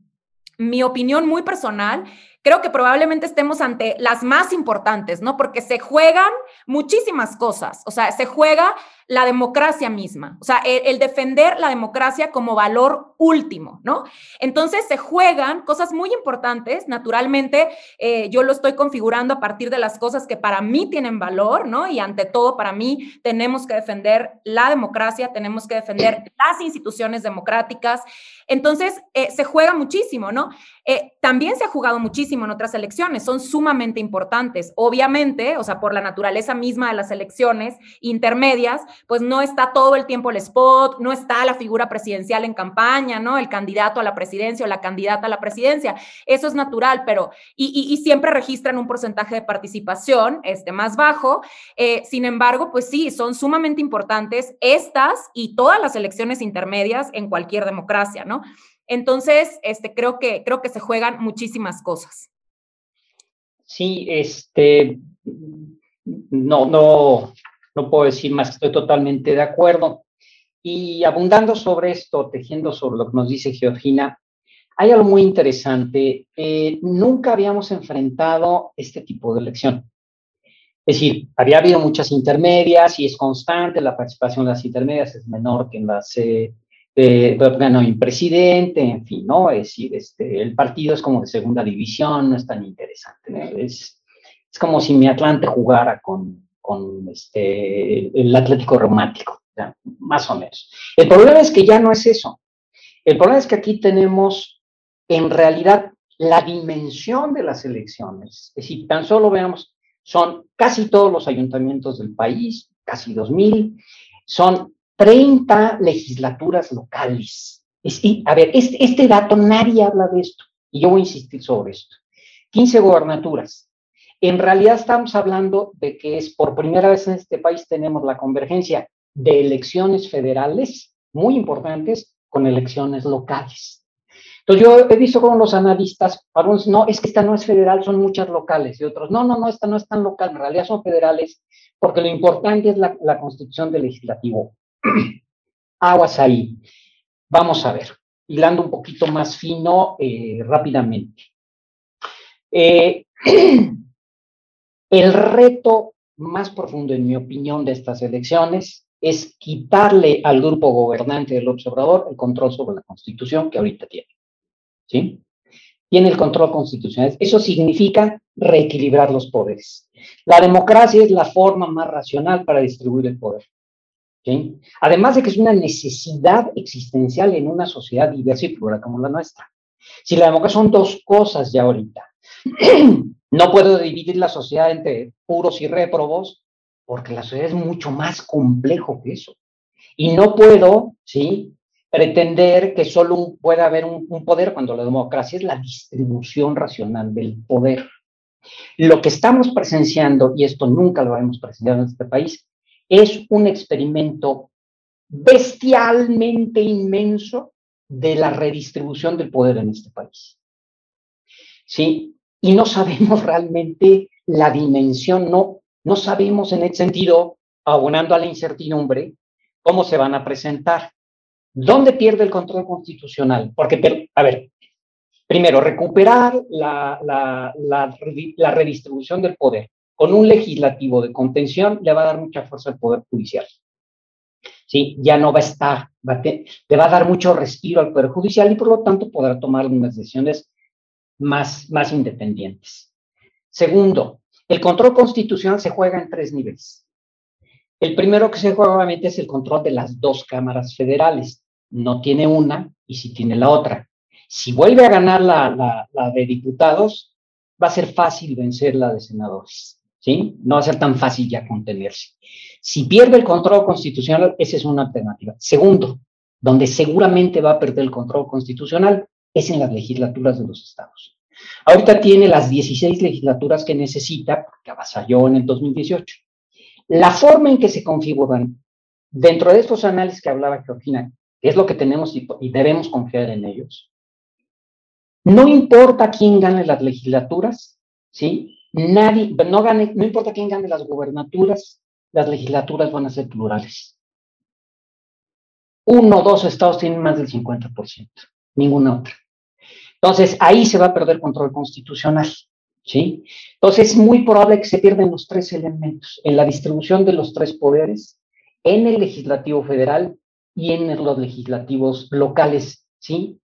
mi opinión muy personal creo que probablemente estemos ante las más importantes, ¿no? Porque se juegan muchísimas cosas, o sea, se juega la democracia misma, o sea, el, defender la democracia como valor último, ¿no? Entonces se juegan cosas muy importantes, naturalmente eh, yo lo estoy configurando a partir de las cosas que para mí tienen valor, ¿no? Y ante todo, para mí tenemos que defender la democracia, tenemos que defender las instituciones democráticas, entonces eh, se juega muchísimo, ¿no? Eh, también se ha jugado muchísimo en otras elecciones, son sumamente importantes, obviamente, o sea, por la naturaleza misma de las elecciones intermedias, pues no está todo el tiempo el spot, no está la figura presidencial en campaña, ¿no? El candidato a la presidencia o la candidata a la presidencia. Eso es natural, pero, y, siempre registran un porcentaje de participación este, más bajo. Eh, sin embargo, pues sí, son sumamente importantes estas y todas las elecciones intermedias en cualquier democracia, ¿no? Entonces, este, creo, que, creo que se juegan muchísimas cosas. Sí, este, no, no, no puedo decir más estoy totalmente de acuerdo. Y abundando sobre esto, tejiendo sobre lo que nos dice Georgina, hay algo muy interesante. Eh, nunca habíamos enfrentado este tipo de elección. Es decir, había habido muchas intermedias y es constante, la participación de las intermedias es menor que en las eh, de, bueno, presidente, en fin, ¿no? Es decir, este, el partido es como de segunda división, no es tan interesante. Es, es como si mi Atlante jugara con, con este, el Atlético Romántico, más o menos. El problema es que ya no es eso. El problema es que aquí tenemos, en realidad, la dimensión de las elecciones. Es decir, tan solo veamos, son casi todos los ayuntamientos del país, casi 2.000, son 30 legislaturas locales. Es, a ver, este, este dato nadie habla de esto, y yo voy a insistir sobre esto. 15 gobernaturas, en realidad estamos hablando de que es por primera vez en este país tenemos la convergencia de elecciones federales muy importantes con elecciones locales. Entonces yo he visto con los analistas, algunos, no, es que esta no es federal, son muchas locales, y otros, no, no, no, esta no es tan local, en realidad son federales, porque lo importante es la, constitución del legislativo. Aguas ahí. Vamos a ver, hilando un poquito más fino eh, rápidamente. Eh, El reto más profundo, en mi opinión, de estas elecciones es quitarle al grupo gobernante del observador el control sobre la Constitución que ahorita tiene. ¿Sí? Tiene el control constitucional. Eso significa reequilibrar los poderes. La democracia es la forma más racional para distribuir el poder. Además de que es una necesidad existencial en una sociedad diversa y plural como la nuestra. Si la democracia son dos cosas ya ahorita, no puedo dividir la sociedad entre puros y réprobos, porque la sociedad es mucho más complejo que eso. Y no puedo, ¿sí? Pretender que solo puede haber un, un poder cuando la democracia es la distribución racional del poder. Lo que estamos presenciando, y esto nunca lo hemos presenciado en este país, es un experimento bestialmente inmenso de la redistribución del poder en este país. ¿Sí? Y no sabemos realmente la dimensión, no, no sabemos en ese sentido, abonando a la incertidumbre, cómo se van a presentar. ¿Dónde pierde el control constitucional? Porque, a ver, primero, recuperar la, la, la, redistribución del poder con un legislativo de contención le va a dar mucha fuerza al Poder Judicial. ¿Sí? Ya no va a estar, le va a dar mucho respiro al Poder Judicial y por lo tanto podrá tomar unas decisiones más, más independientes. Segundo, el control constitucional se juega en tres niveles. El primero que se juega obviamente es el control de las dos cámaras federales. No tiene una y sí tiene la otra. Si vuelve a ganar la, la, de diputados, va a ser fácil vencer la de senadores. ¿Sí? No va a ser tan fácil ya contenerse. Si pierde el control constitucional, esa es una alternativa. Segundo, donde seguramente va a perder el control constitucional es en las legislaturas de los estados. Ahorita tiene las 16 legislaturas que necesita, porque avasalló en el 2018. La forma en que se configuran dentro de estos análisis que hablaba Georgina, es lo que tenemos y, debemos confiar en ellos, no importa quién gane las legislaturas, ¿sí? Nadie, no, gane, no importa quién gane las gubernaturas, las legislaturas van a ser plurales. Uno o dos estados tienen más del 50%, ninguna otra. Entonces, ahí se va a perder control constitucional. ¿sí? Entonces es muy probable que se pierdan los tres elementos en la distribución de los tres poderes, en el legislativo federal y en los legislativos locales, ¿sí?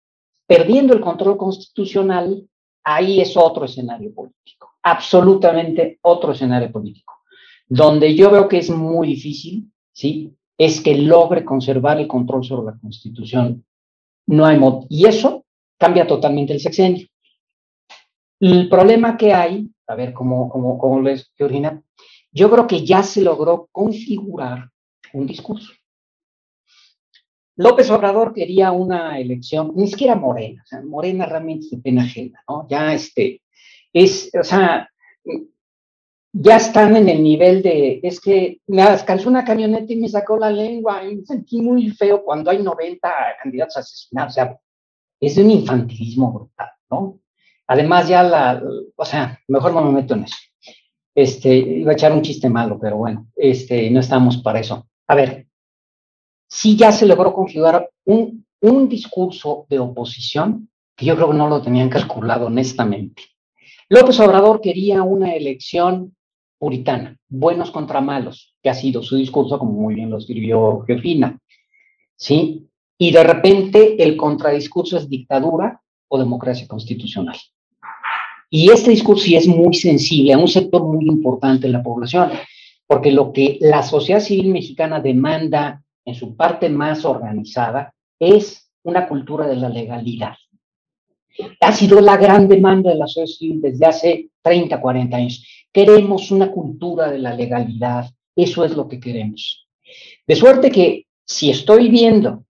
Perdiendo el control constitucional, ahí es otro escenario político, absolutamente otro escenario político. Donde yo veo que es muy difícil, ¿sí? Es que logre conservar el control sobre la constitución. No hay modo. Y eso cambia totalmente el sexenio. El problema que hay, a ver cómo, cómo, cómo les, Georgina, yo creo que ya se logró configurar un discurso. López Obrador quería una elección, ni siquiera Morena, o sea, Morena realmente es de pena ajena, ¿no? Ya este, es, o sea, ya están en el nivel de, es que me alcanzó una camioneta y me sacó la lengua, y me sentí muy feo cuando hay 90 candidatos asesinados, o sea, es de un infantilismo brutal, ¿no? Además, ya la, o sea, mejor no me meto en eso. Este, iba a echar un chiste malo, pero bueno, este, no estamos para eso. A ver, sí ya se logró configurar un, un discurso de oposición que yo creo que no lo tenían calculado honestamente. López Obrador quería una elección puritana, buenos contra malos, que ha sido su discurso, como muy bien lo escribió Georgina, ¿sí? Y de repente el contradiscurso es dictadura o democracia constitucional. Y este discurso sí es muy sensible a un sector muy importante de la población, porque lo que la sociedad civil mexicana demanda en su parte más organizada es una cultura de la legalidad. Ha sido la gran demanda de la sociedad civil desde hace 30, 40 años. Queremos una cultura de la legalidad, eso es lo que queremos. De suerte que si estoy viendo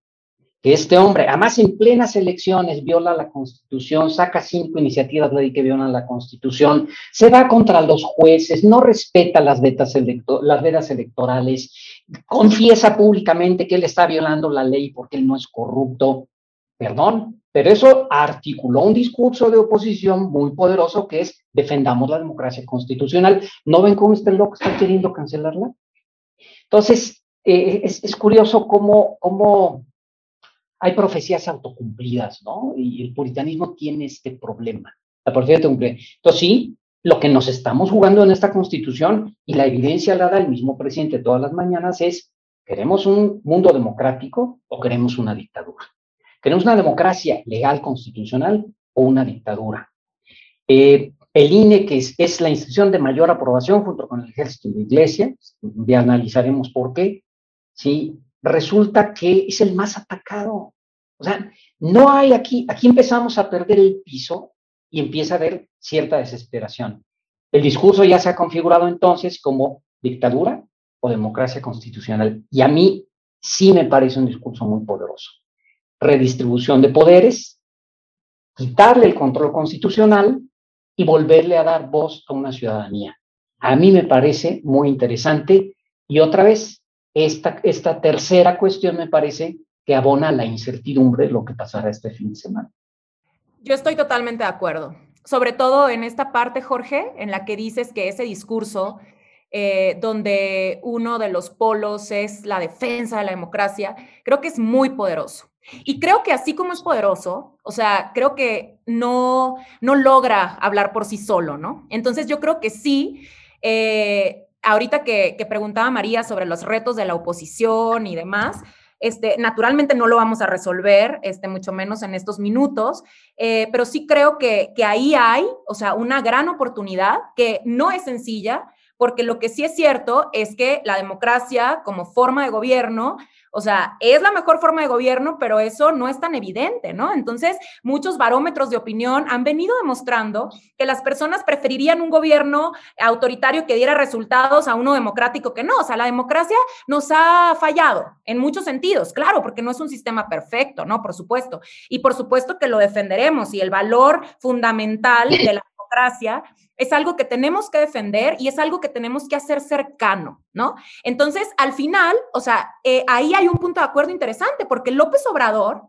que este hombre, además en plenas elecciones, viola la Constitución, saca cinco iniciativas de ley que violan la Constitución, se va contra los jueces, no respeta las vetas, las vedas electorales, confiesa públicamente que él está violando la ley porque él no es corrupto. Perdón, pero eso articuló un discurso de oposición muy poderoso que es defendamos la democracia constitucional. ¿No ven cómo este loco está queriendo cancelarla? Entonces, eh, es, curioso cómo, cómo hay profecías autocumplidas, ¿no? Y el puritanismo tiene este problema. La profecía autocumplida. Entonces, sí, lo que nos estamos jugando en esta constitución y la evidencia la da el mismo presidente todas las mañanas es, ¿queremos un mundo democrático o queremos una dictadura? ¿Queremos una democracia legal constitucional o una dictadura? Eh, el INE, que es, es, la institución de mayor aprobación junto con el ejército y la iglesia, ya analizaremos por qué, ¿sí? resulta que es el más atacado. O sea, no hay aquí, aquí empezamos a perder el piso y empieza a haber cierta desesperación. El discurso ya se ha configurado entonces como dictadura o democracia constitucional. Y a mí sí me parece un discurso muy poderoso. Redistribución de poderes, quitarle el control constitucional y volverle a dar voz a una ciudadanía. A mí me parece muy interesante y otra vez, esta, esta tercera cuestión me parece que abona la incertidumbre lo que pasará este fin de semana. Yo estoy totalmente de acuerdo, sobre todo en esta parte, Jorge, en la que dices que ese discurso eh, donde uno de los polos es la defensa de la democracia, creo que es muy poderoso. Y creo que así como es poderoso, o sea, creo que no, no logra hablar por sí solo, ¿no? Entonces yo creo que sí, eh, ahorita que, que, preguntaba María sobre los retos de la oposición y demás, este, naturalmente no lo vamos a resolver, este, mucho menos en estos minutos, eh, pero sí creo que, que ahí hay, o sea, una gran oportunidad que no es sencilla, porque lo que sí es cierto es que la democracia como forma de gobierno o sea, es la mejor forma de gobierno, pero eso no es tan evidente, ¿no? Entonces, muchos barómetros de opinión han venido demostrando que las personas preferirían un gobierno autoritario que diera resultados a uno democrático que no. O sea, la democracia nos ha fallado en muchos sentidos, claro, porque no es un sistema perfecto, ¿no? Por supuesto. Y por supuesto que lo defenderemos y el valor fundamental de la democracia es algo que tenemos que defender y es algo que tenemos que hacer cercano, ¿no? Entonces, al final, o sea, eh, ahí hay un punto de acuerdo interesante, porque López Obrador,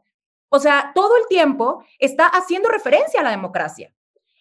o sea, todo el tiempo está haciendo referencia a la democracia.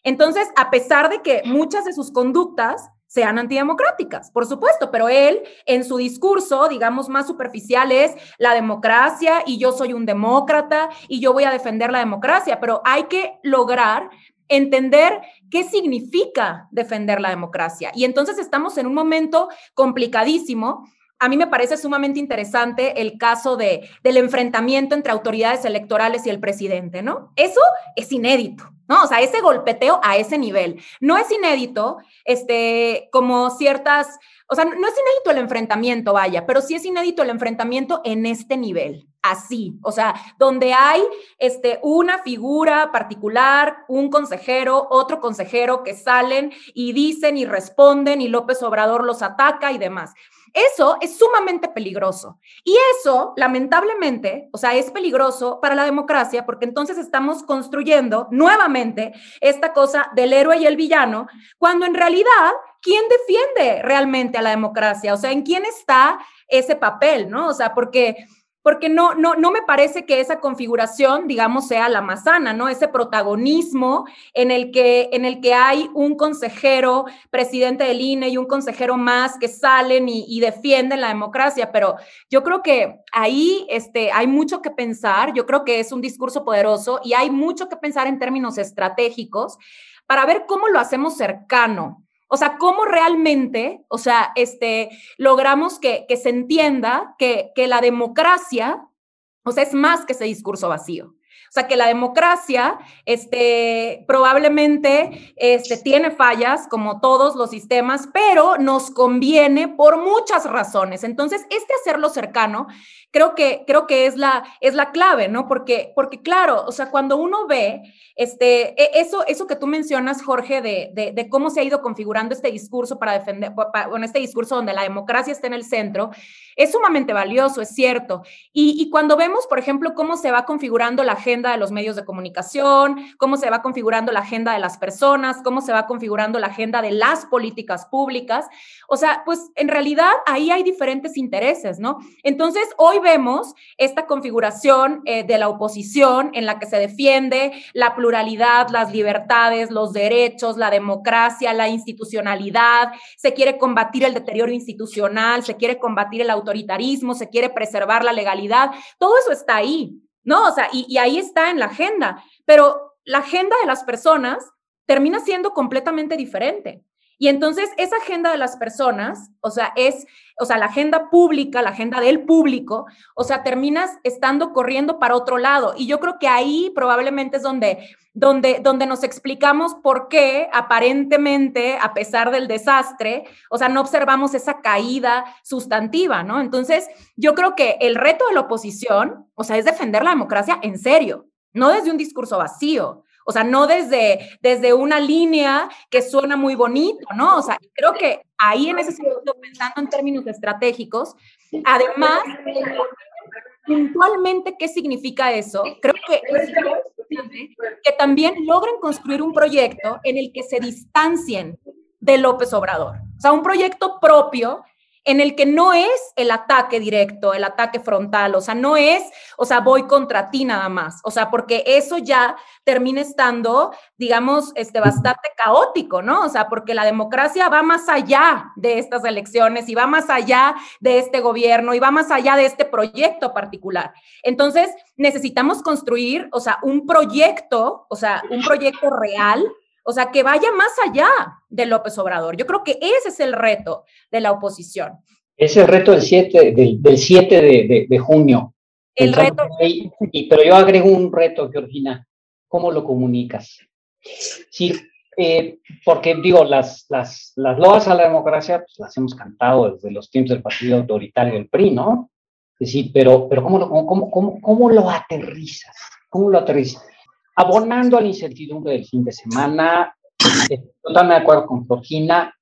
Entonces, a pesar de que muchas de sus conductas sean antidemocráticas, por supuesto, pero él en su discurso, digamos, más superficial es la democracia y yo soy un demócrata y yo voy a defender la democracia, pero hay que lograr entender qué significa defender la democracia. Y entonces estamos en un momento complicadísimo. A mí me parece sumamente interesante el caso de, del enfrentamiento entre autoridades electorales y el presidente, ¿no? Eso es inédito, ¿no? O sea, ese golpeteo a ese nivel. No es inédito, este, como ciertas, o sea, no es inédito el enfrentamiento, vaya, pero sí es inédito el enfrentamiento en este nivel, así, o sea, donde hay este, una figura particular, un consejero, otro consejero que salen y dicen y responden y López Obrador los ataca y demás. Eso es sumamente peligroso. Y eso, lamentablemente, o sea, es peligroso para la democracia porque entonces estamos construyendo nuevamente esta cosa del héroe y el villano, cuando en realidad, ¿quién defiende realmente a la democracia? O sea, ¿en quién está ese papel, no? O sea, porque porque no, no, no me parece que esa configuración, digamos, sea la más sana, ¿no? Ese protagonismo en el que, en el que hay un consejero, presidente del INE y un consejero más que salen y, defienden la democracia, pero yo creo que ahí este, hay mucho que pensar, yo creo que es un discurso poderoso y hay mucho que pensar en términos estratégicos para ver cómo lo hacemos cercano, o sea, cómo realmente, o sea, este, logramos que, se entienda que, que la democracia, o sea, es más que ese discurso vacío. O sea, que la democracia este, probablemente este, tiene fallas, como todos los sistemas, pero nos conviene por muchas razones. Entonces, este hacerlo cercano, creo que, creo que es, la, es la clave, ¿no? Porque, porque, claro, o sea, cuando uno ve este, e, eso, eso que tú mencionas, Jorge, de, de, cómo se ha ido configurando este discurso para defender, bueno, este discurso donde la democracia está en el centro, es sumamente valioso, es cierto. Y, y cuando vemos, por ejemplo, cómo se va configurando la agenda de los medios de comunicación, cómo se va configurando la agenda de las personas, cómo se va configurando la agenda de las políticas públicas, o sea, pues en realidad ahí hay diferentes intereses, ¿no? Entonces, hoy vemos esta configuración eh, de la oposición en la que se defiende la pluralidad las libertades, los derechos, la democracia, la institucionalidad, se quiere combatir el deterioro institucional, se quiere combatir el autoritarismo, se quiere preservar la legalidad, todo eso está ahí, ¿no? O sea, y ahí está en la agenda, pero la agenda de las personas termina siendo completamente diferente. Y entonces esa agenda de las personas, o sea, es, o sea, la agenda pública, la agenda del público, o sea, terminas estando corriendo para otro lado. Y yo creo que ahí probablemente es donde, donde, donde nos explicamos por qué aparentemente, a pesar del desastre, o sea, no observamos esa caída sustantiva, ¿no? Entonces, yo creo que el reto de la oposición, o sea, es defender la democracia en serio, no desde un discurso vacío. O sea, no desde, desde una línea que suena muy bonito, ¿no? O sea, creo que ahí en ese sentido, pensando en términos estratégicos, además, puntualmente, ¿qué significa eso? Creo que que también logren construir un proyecto en el que se distancien de López Obrador. O sea, un proyecto propio en el que no es el ataque directo, el ataque frontal, o sea, no es, o sea, voy contra ti nada más, o sea, porque eso ya termina estando, digamos, este, bastante caótico, ¿no? O sea, porque la democracia va más allá de estas elecciones y va más allá de este gobierno y va más allá de este proyecto particular. Entonces, necesitamos construir, o sea, un proyecto, o sea, un proyecto real o sea, que vaya más allá de López Obrador. Yo creo que ese es el reto de la oposición. Es el reto del 7, del, 7 de, junio. El reto. Y, pero yo agrego un reto, Georgina. ¿Cómo lo comunicas? Sí, eh, porque digo, las, las, las loas a la democracia pues, las hemos cantado desde los tiempos del partido autoritario del PRI, ¿no? Sí, pero, pero ¿cómo, lo, cómo, cómo, cómo lo aterrizas? ¿Cómo lo aterrizas? Abonando a la incertidumbre del fin de semana, totalmente de acuerdo con Georgina,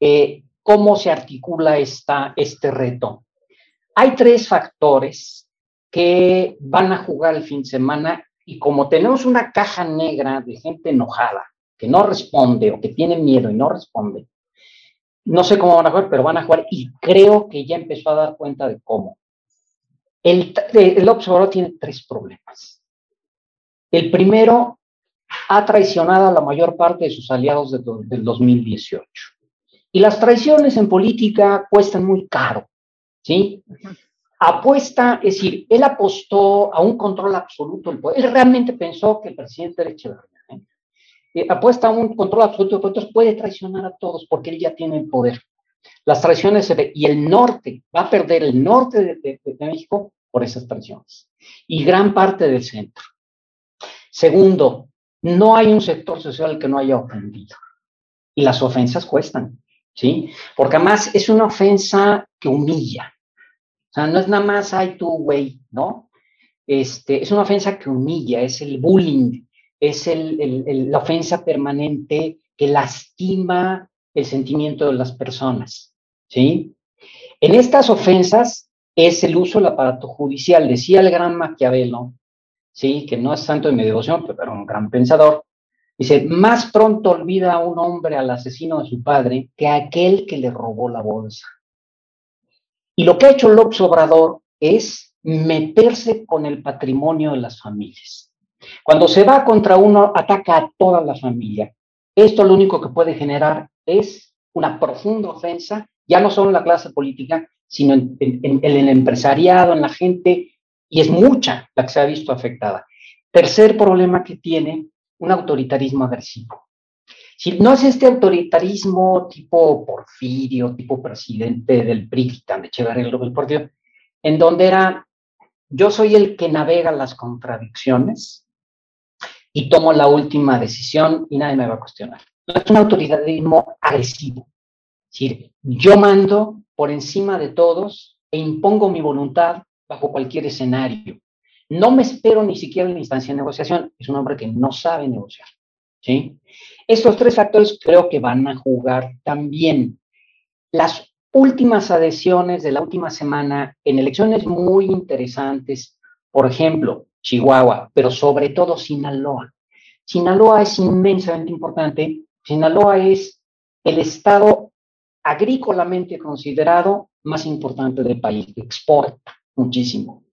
eh, ¿cómo se articula esta, este reto? Hay tres factores que van a jugar el fin de semana y como tenemos una caja negra de gente enojada, que no responde o que tiene miedo y no responde, no sé cómo van a jugar, pero van a jugar y creo que ya empezó a dar cuenta de cómo. El, el observador tiene tres problemas. El primero ha traicionado a la mayor parte de sus aliados del 2018. Y las traiciones en política cuestan muy caro, ¿sí? Apuesta, es decir, él apostó a un control absoluto del poder. Él realmente pensó que el presidente era Echeverría. ¿eh? Eh, apuesta a un control absoluto del poder, entonces puede traicionar a todos porque él ya tiene el poder. Las traiciones se ve, y el norte, va a perder el norte de México por esas traiciones. Y gran parte del centro. Segundo, no hay un sector social que no haya ofendido. Y las ofensas cuestan, ¿sí? Porque además es una ofensa que humilla. O sea, no es nada más, ay tú, güey, ¿no? Este, es una ofensa que humilla, es el bullying, es la ofensa permanente que lastima el sentimiento de las personas, ¿sí? En estas ofensas es el uso del aparato judicial. Decía el gran Maquiavelo ¿sí? que no es santo de mi devoción, pero un gran pensador, dice, más pronto olvida un hombre al asesino de su padre que a aquel que le robó la bolsa. Y lo que ha hecho López Obrador es meterse con el patrimonio de las familias. Cuando se va contra uno, ataca a toda la familia. Esto lo único que puede generar es una profunda ofensa, ya no solo en la clase política, sino en el empresariado, en la gente y es mucha la que se ha visto afectada. Tercer problema que tiene, un autoritarismo agresivo. Si no es este autoritarismo tipo Porfirio, tipo presidente del PRI, de Echeverría López Porfirio, en donde era, yo soy el que navega las contradicciones y tomo la última decisión y nadie me va a cuestionar. es un autoritarismo agresivo. Es decir, yo mando por encima de todos e impongo mi voluntad bajo cualquier escenario. No me espero ni siquiera en la instancia de negociación. Es un hombre que no sabe negociar. ¿sí? Estos tres factores creo que van a jugar también. Las últimas adhesiones de la última semana en elecciones muy interesantes, por ejemplo, Chihuahua, pero sobre todo Sinaloa. Sinaloa es inmensamente importante. Sinaloa es el estado agrícolamente considerado más importante del país, exporta muchísimo.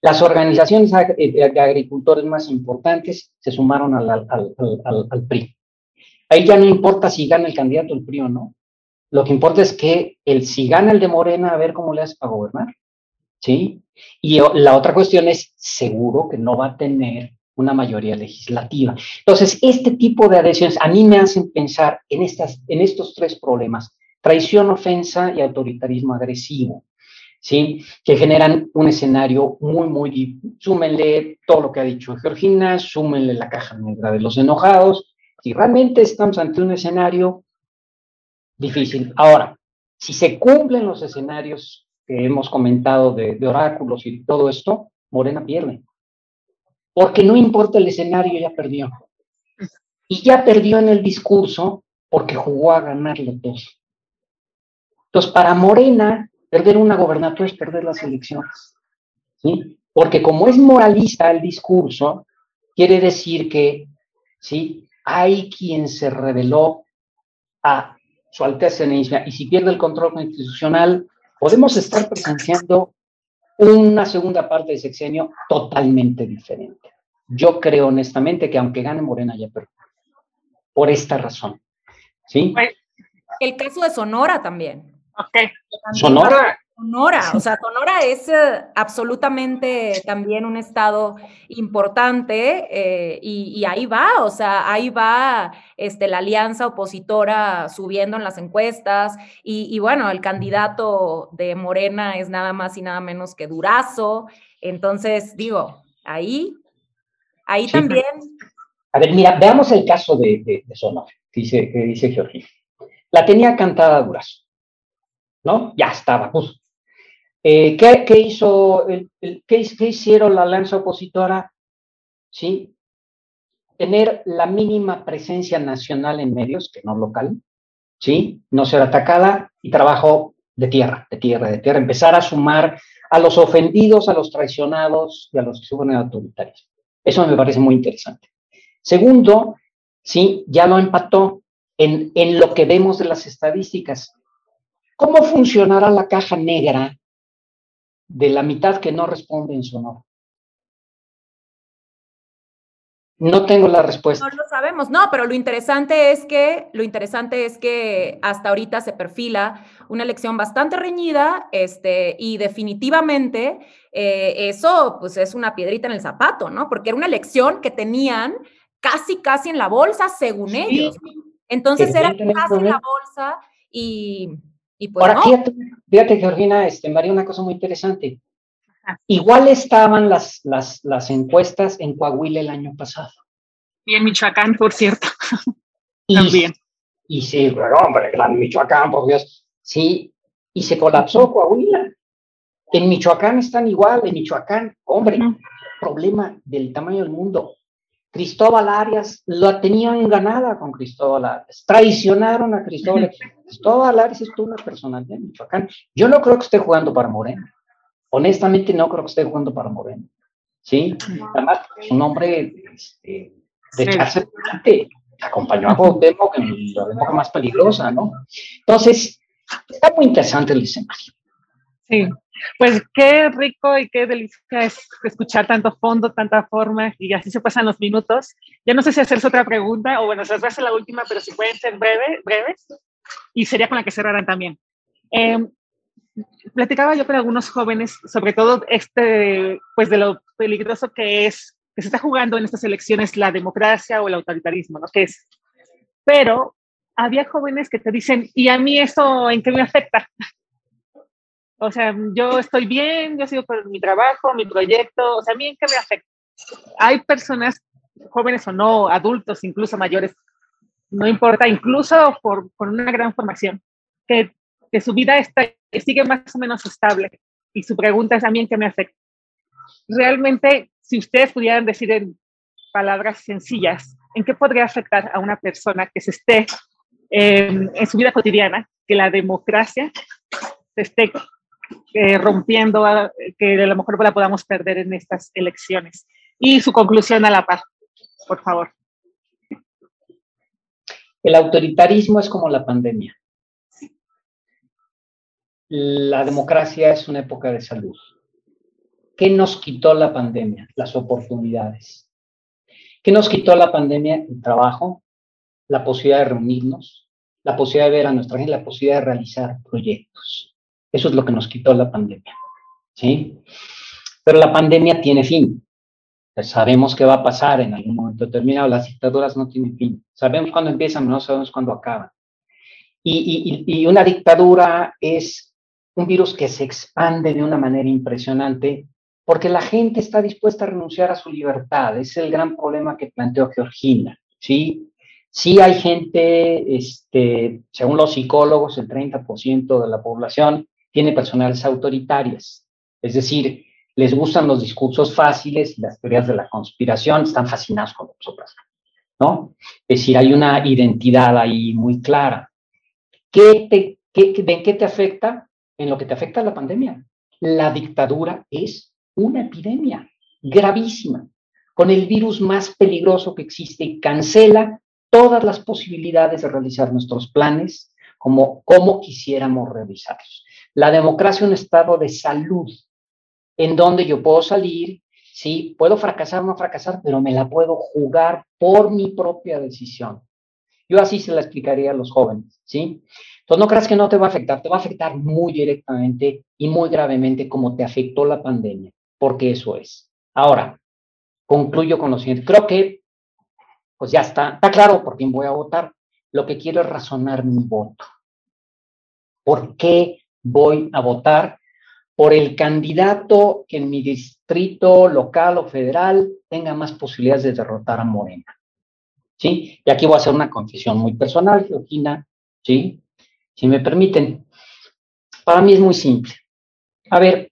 Las organizaciones eh, de agricultores más importantes se sumaron al, al, PRI. Ahí ya no importa si gana el candidato el PRI o no. Lo que importa es que el, si gana el de Morena, a ver cómo le hace para gobernar. ¿Sí? Y la otra cuestión es, seguro que no va a tener una mayoría legislativa. Entonces, este tipo de adhesiones a mí me hacen pensar en, estas, en estos tres problemas, traición, ofensa y autoritarismo agresivo, ¿sí? Que generan un escenario muy, muy... Súmenle todo lo que ha dicho Georgina, súmenle la caja negra de los enojados, y realmente estamos ante un escenario difícil. Ahora, si se cumplen los escenarios que hemos comentado de, oráculos y todo esto, Morena pierde. Porque no importa el escenario, ya perdió. Y ya perdió en el discurso porque jugó a ganarlo todo. Entonces, para Morena, perder una gobernatura es perder las elecciones. ¿sí? Porque como es moralista el discurso, quiere decir que ¿sí? hay quien se reveló a su Alteza y si pierde el control constitucional, podemos estar presenciando una segunda parte de sexenio totalmente diferente. Yo creo honestamente que aunque gane Morena ya perdió. Por esta razón. ¿Sí? El caso de Sonora también. Ok. Sonora, Sonora, o sea, Sonora es eh, absolutamente también un estado importante eh, y, ahí va, o sea, ahí va este, la alianza opositora subiendo en las encuestas y, bueno, el candidato de Morena es nada más y nada menos que Durazo, entonces digo, ahí, ahí también. A ver, mira, veamos el caso de, Sonora, que dice, que dice La tenía cantada Durazo. ¿No? Ya estaba, pues, eh, ¿qué, hizo el, qué, hicieron la alianza opositora? ¿Sí? Tener la mínima presencia nacional en medios, que no local, ¿sí? No ser atacada y trabajo de tierra, de tierra, de tierra. Empezar a sumar a los ofendidos, a los traicionados y a los que sufren autoritarios. Eso me parece muy interesante. Segundo, sí, ya lo empató en, en lo que vemos de las estadísticas. ¿Cómo funcionará la caja negra de la mitad que no responde en su honor? No tengo la respuesta. No lo sabemos, no, pero lo interesante es que, lo interesante es que hasta ahorita se perfila una elección bastante reñida, este, y definitivamente eh, eso, pues, es una piedrita en el zapato, ¿no? Porque era una elección que tenían casi, casi en la bolsa, según ellos. Entonces era casi en la bolsa y pues Ahora, fíjate, Georgina, este, María, una cosa muy interesante. Igual estaban las, las, las encuestas en Coahuila el año pasado. Y en Michoacán, por cierto. Y, También. Y sí, hombre, en Michoacán, por Dios. Sí, y se colapsó Coahuila. En Michoacán están igual, en Michoacán, hombre, problema del tamaño del mundo. Cristóbal Arias lo tenían ganada con Cristóbal Arias. Traicionaron a Cristóbal. Cristóbal Arias es una personalidad en Michoacán. Yo no creo que esté jugando para Moreno. Honestamente, no creo que esté jugando para Moreno. ¿Sí? Además, es un hombre este, de echarse adelante. Acompañó a Cuauhtémoc en la época más peligrosa, ¿no? Entonces, está muy interesante el escenario. Sí, pues qué rico y qué delicia es escuchar tanto fondo, tanta forma y así se pasan los minutos. Ya no sé si hacerse otra pregunta o bueno, se va a hacer la última, pero si pueden ser breve, breves y sería con la que cerrarán también. Eh, platicaba yo con algunos jóvenes, sobre todo este, pues de lo peligroso que es, que se está jugando en estas elecciones la democracia o el autoritarismo, ¿no? Que es. Pero había jóvenes que te dicen, ¿y a mí eso en qué me afecta? O sea, yo estoy bien, yo sigo con mi trabajo, mi proyecto, o sea, ¿a mí en qué me afecta? Hay personas, jóvenes o no, adultos, incluso mayores, no importa, incluso por, con una gran formación, que, que su vida está, sigue más o menos estable. Y su pregunta es a mí en qué me afecta. Realmente, si ustedes pudieran decir en palabras sencillas, ¿en qué podría afectar a una persona que se esté en su vida cotidiana, que la democracia se esté eh, rompiendo, que a lo mejor la podamos perder en estas elecciones. Y su conclusión a la paz, por favor. El autoritarismo es como la pandemia. La democracia es una época de salud. ¿Qué nos quitó la pandemia? Las oportunidades. ¿Qué nos quitó la pandemia? El trabajo, la posibilidad de reunirnos, la posibilidad de ver a nuestra gente, la posibilidad de realizar proyectos. Eso es lo que nos quitó la pandemia. ¿Sí? Pero la pandemia tiene fin. sabemos qué va a pasar en algún momento determinado. Las dictaduras no tienen fin. Sabemos cuándo empiezan, no sabemos cuándo acaban. Y, y, y una dictadura es un virus que se expande de una manera impresionante porque la gente está dispuesta a renunciar a su libertad. Es el gran problema que planteó Georgina, ¿sí? Sí hay gente, este, según los psicólogos, el 30% de la población tiene personalidades autoritarias. Es decir, les gustan los discursos fáciles y las teorías de la conspiración, están fascinados con nosotros, ¿no? Es decir, hay una identidad ahí muy clara. ¿Qué te, qué, ¿De qué te afecta? En lo que te afecta la pandemia. La dictadura es una epidemia gravísima, con el virus más peligroso que existe y cancela todas las posibilidades de realizar nuestros planes como, como quisiéramos realizarlos. La democracia es un estado de salud en donde yo puedo salir, sí, puedo fracasar o no fracasar, pero me la puedo jugar por mi propia decisión. Yo así se la explicaría a los jóvenes, ¿sí? Entonces no creas que no te va a afectar, te va a afectar muy directamente y muy gravemente como te afectó la pandemia porque eso es. Ahora, concluyo con lo siguiente. Creo que, pues ya está, está claro por quién voy a votar. Lo que quiero es razonar mi voto. ¿Por qué voy a votar? Por el candidato que en mi distrito local o federal tenga más posibilidades de derrotar a Morena. ¿Sí? Y aquí voy a hacer una confesión muy personal, Georgina, ¿sí? Si me permiten. Para mí es muy simple. A ver,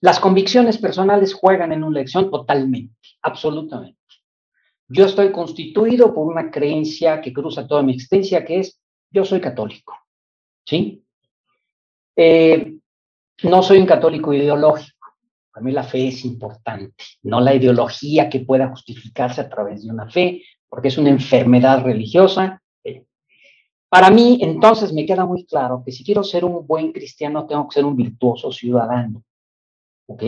las convicciones personales juegan en una elección totalmente, absolutamente. Yo estoy constituido por una creencia que cruza toda mi existencia, que es yo soy católico. ¿Sí? Eh, no soy un católico ideológico. Para mí la fe es importante, no la ideología que pueda justificarse a través de una fe, porque es una enfermedad religiosa. Para mí, entonces, me queda muy claro que si quiero ser un buen cristiano, tengo que ser un virtuoso ciudadano. ¿Ok?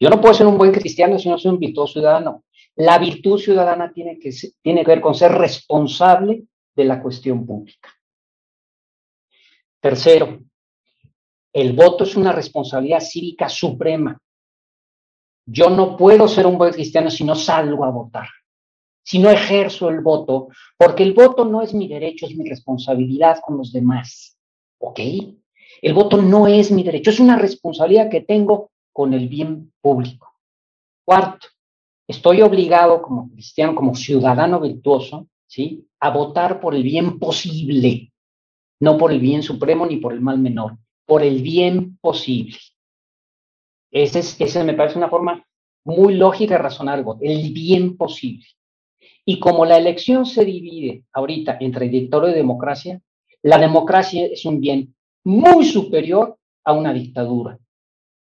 Yo no puedo ser un buen cristiano si no soy un virtuoso ciudadano. La virtud ciudadana tiene que, tiene que ver con ser responsable de la cuestión pública. Tercero, el voto es una responsabilidad cívica suprema. Yo no puedo ser un buen cristiano si no salgo a votar, si no ejerzo el voto, porque el voto no es mi derecho, es mi responsabilidad con los demás. ¿Ok? El voto no es mi derecho, es una responsabilidad que tengo con el bien público. Cuarto, estoy obligado como cristiano, como ciudadano virtuoso, ¿sí? a votar por el bien posible, no por el bien supremo ni por el mal menor, por el bien posible. Ese, es, ese me parece una forma muy lógica de razonar el bien posible. Y como la elección se divide ahorita entre dictadura y democracia, la democracia es un bien muy superior a una dictadura.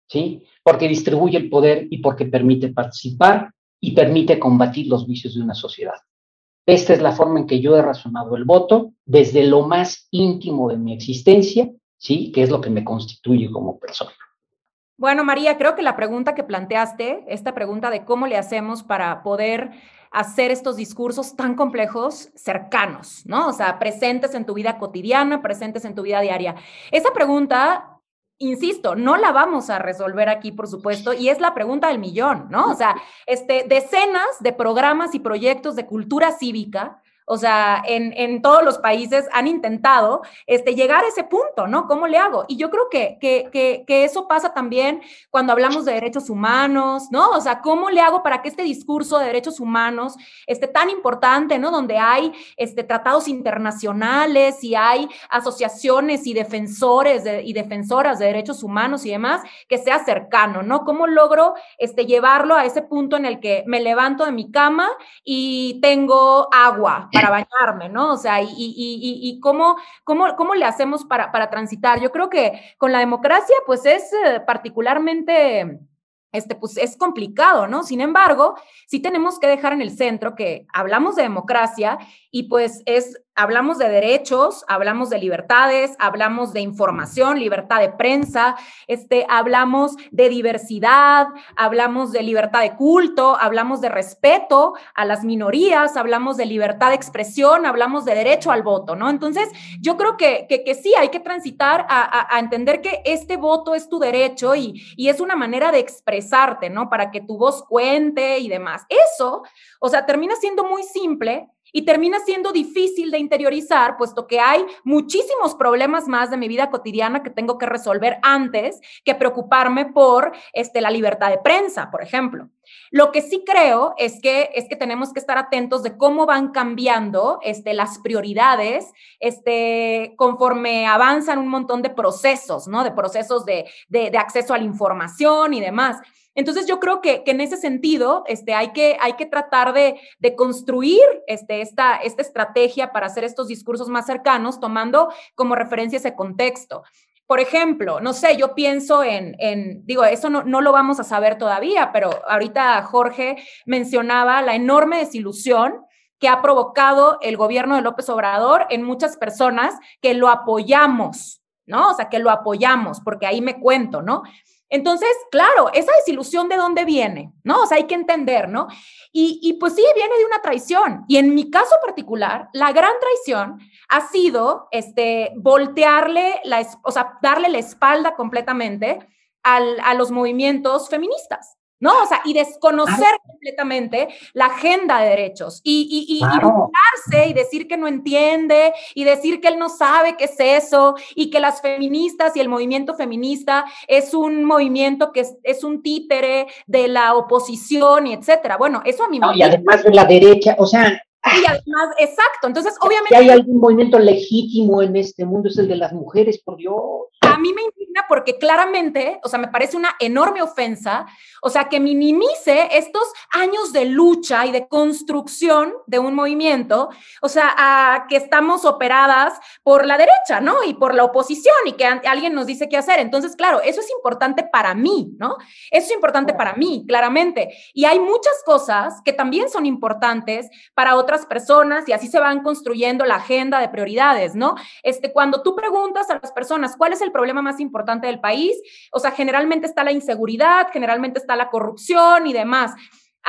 ¿sí? Porque distribuye el poder y porque permite participar y permite combatir los vicios de una sociedad. Esta es la forma en que yo he razonado el voto desde lo más íntimo de mi existencia, ¿sí? Que es lo que me constituye como persona. Bueno, María, creo que la pregunta que planteaste, esta pregunta de cómo le hacemos para poder hacer estos discursos tan complejos cercanos, ¿no? O sea, presentes en tu vida cotidiana, presentes en tu vida diaria. Esa pregunta insisto, no la vamos a resolver aquí, por supuesto, y es la pregunta del millón, ¿no? O sea, este, decenas de programas y proyectos de cultura cívica o sea, en, en, todos los países han intentado este, llegar a ese punto, ¿no? ¿Cómo le hago? Y yo creo que, que, que, eso pasa también cuando hablamos de derechos humanos, ¿no? O sea, ¿cómo le hago para que este discurso de derechos humanos esté tan importante, ¿no? Donde hay este, tratados internacionales y hay asociaciones y defensores y defensoras de derechos humanos y demás, que sea cercano, ¿no? ¿Cómo logro este, llevarlo a ese punto en el que me levanto de mi cama y tengo agua? Para bañarme, ¿no? O sea, y, cómo, cómo, cómo, le hacemos para, para, transitar. Yo creo que con la democracia, pues es eh, particularmente este, pues es complicado, ¿no? Sin embargo, sí tenemos que dejar en el centro que hablamos de democracia y pues es hablamos de derechos, hablamos de libertades, hablamos de información, libertad de prensa, este, hablamos de diversidad, hablamos de libertad de culto, hablamos de respeto a las minorías, hablamos de libertad de expresión, hablamos de derecho al voto, ¿no? Entonces, yo creo que, que, sí, hay que transitar a, a, entender que este voto es tu derecho y, y es una manera de expresarte, ¿no? Para que tu voz cuente y demás. Eso, o sea, termina siendo muy simple y termina siendo difícil de interiorizar, puesto que hay muchísimos problemas más de mi vida cotidiana que tengo que resolver antes que preocuparme por este, la libertad de prensa, por ejemplo. Lo que sí creo es que, es que tenemos que estar atentos de cómo van cambiando este, las prioridades este, conforme avanzan un montón de procesos, ¿no? De procesos de, de, de acceso a la información y demás. Entonces yo creo que, en ese sentido este, hay, que, hay que tratar de, construir este, esta, esta estrategia para hacer estos discursos más cercanos, tomando como referencia ese contexto. Por ejemplo, no sé, yo pienso en, digo, eso no, no, lo vamos a saber todavía, pero ahorita Jorge mencionaba la enorme desilusión que ha provocado el gobierno de López Obrador en muchas personas que lo apoyamos, ¿no? O sea, que lo apoyamos, porque ahí me cuento, ¿no? Entonces, claro, esa desilusión de dónde viene, ¿no? O sea, hay que entender, ¿no? Y, pues sí, viene de una traición. Y en mi caso particular, la gran traición ha sido este, voltearle, la, o sea, darle la espalda completamente a los movimientos feministas. ¿No? O sea, y desconocer completamente la agenda de derechos y, y, y, y decir que no entiende y decir que él no sabe qué es eso y que las feministas y el movimiento feminista es un movimiento que es, un títere de la oposición y etcétera. Bueno, eso a mí me... y además de la derecha, o sea... Y además, exacto. Entonces, obviamente. Si hay algún movimiento legítimo en este mundo, es el de las mujeres, por Dios a mí me indigna porque claramente, o sea, me parece una enorme ofensa, o sea, que minimice estos años de lucha y de construcción de un movimiento, o sea, a que estamos operadas por la derecha, ¿no? Y por la oposición y que alguien nos dice qué hacer. Entonces, claro, eso es importante para mí, ¿no? Eso es importante para mí, claramente. Y hay muchas cosas que también son importantes para otras personas y así se van construyendo la agenda de prioridades, ¿no? Este, cuando tú preguntas a las personas cuál es el problema más importante del país. O sea, generalmente está la inseguridad, generalmente está la corrupción y demás.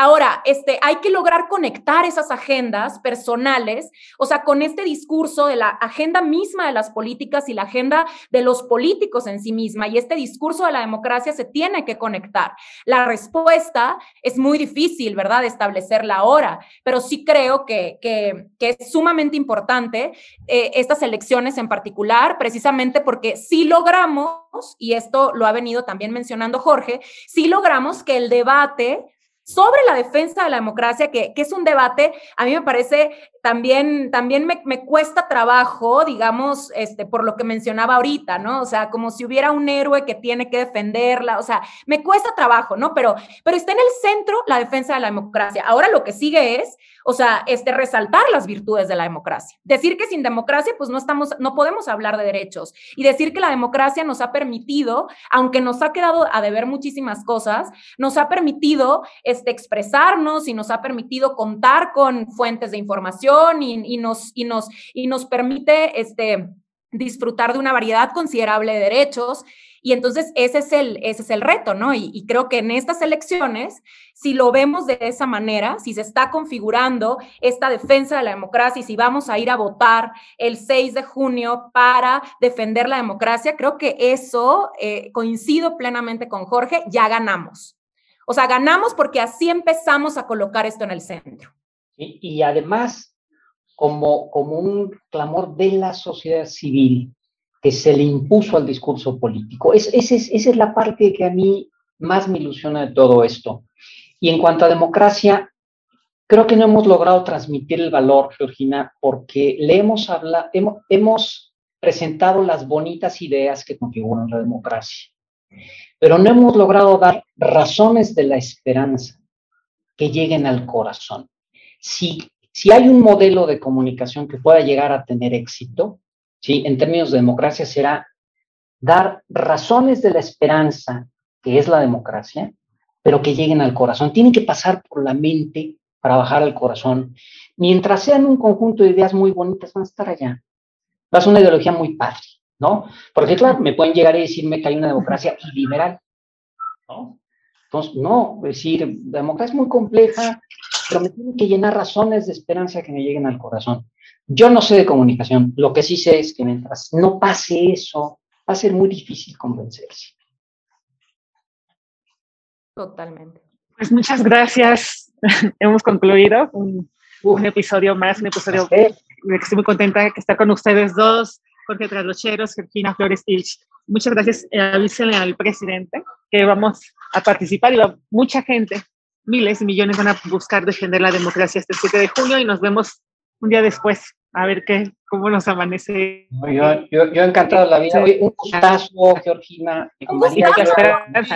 Ahora, este, hay que lograr conectar esas agendas personales, o sea, con este discurso de la agenda misma de las políticas y la agenda de los políticos en sí misma. Y este discurso de la democracia se tiene que conectar. La respuesta es muy difícil, ¿verdad?, establecerla ahora, pero sí creo que, es sumamente importante eh, estas elecciones en particular, precisamente porque si logramos, y esto lo ha venido también mencionando Jorge, si logramos que el debate sobre la defensa de la democracia, que, que, es un debate, a mí me parece también, también me, me, cuesta trabajo, digamos, este, por lo que mencionaba ahorita, ¿no? O sea, como si hubiera un héroe que tiene que defenderla, o sea, me cuesta trabajo, ¿no? Pero, pero está en el centro la defensa de la democracia. Ahora lo que sigue es, o sea, este, resaltar las virtudes de la democracia. Decir que sin democracia, pues no estamos, no podemos hablar de derechos. Y decir que la democracia nos ha permitido, aunque nos ha quedado a deber muchísimas cosas, nos ha permitido este, expresarnos y nos ha permitido contar con fuentes de información y, nos, y, nos, y nos permite este, disfrutar de una variedad considerable de derechos y entonces ese es el, ese es el reto, ¿no? Y, creo que en estas elecciones, si lo vemos de esa manera, si se está configurando esta defensa de la democracia y si vamos a ir a votar el 6 de junio para defender la democracia, creo que eso, eh, coincido plenamente con Jorge, ya ganamos. O sea, ganamos porque así empezamos a colocar esto en el centro. Y, y además, como, como un clamor de la sociedad civil, que se le impuso al discurso político. Es, esa es la parte que a mí más me ilusiona de todo esto. Y en cuanto a democracia, creo que no hemos logrado transmitir el valor, Georgina, porque le hemos, hablado, hemos, hemos presentado las bonitas ideas que configuran la democracia, pero no hemos logrado dar razones de la esperanza que lleguen al corazón. Si, si hay un modelo de comunicación que pueda llegar a tener éxito, ¿sí? en términos de democracia, será dar razones de la esperanza, que es la democracia, pero que lleguen al corazón. Tienen que pasar por la mente para bajar al corazón. Mientras sean un conjunto de ideas muy bonitas, van a estar allá. Va a ser una ideología muy padre, ¿no? Porque, claro, me pueden llegar y decirme que hay una democracia iliberal, ¿no? Entonces, no, decir, la democracia es muy compleja, pero me tienen que llenar razones de esperanza que me lleguen al corazón. Yo no sé de comunicación, lo que sí sé es que mientras no pase eso, va a ser muy difícil convencerse. Totalmente. Pues muchas gracias. Hemos concluido un, episodio más, un episodio que estoy muy contenta de estar con ustedes dos, Jorge Traslocheros, Georgina Flores y Muchas gracias. Eh, avísenle al presidente que vamos a participar y va, mucha gente, miles y millones van a buscar defender la democracia este 7 de junio y nos vemos un día después a ver qué, cómo nos amanece. Yo, yo, yo encantado de la vida. un gustazo, Georgina. Un gustazo.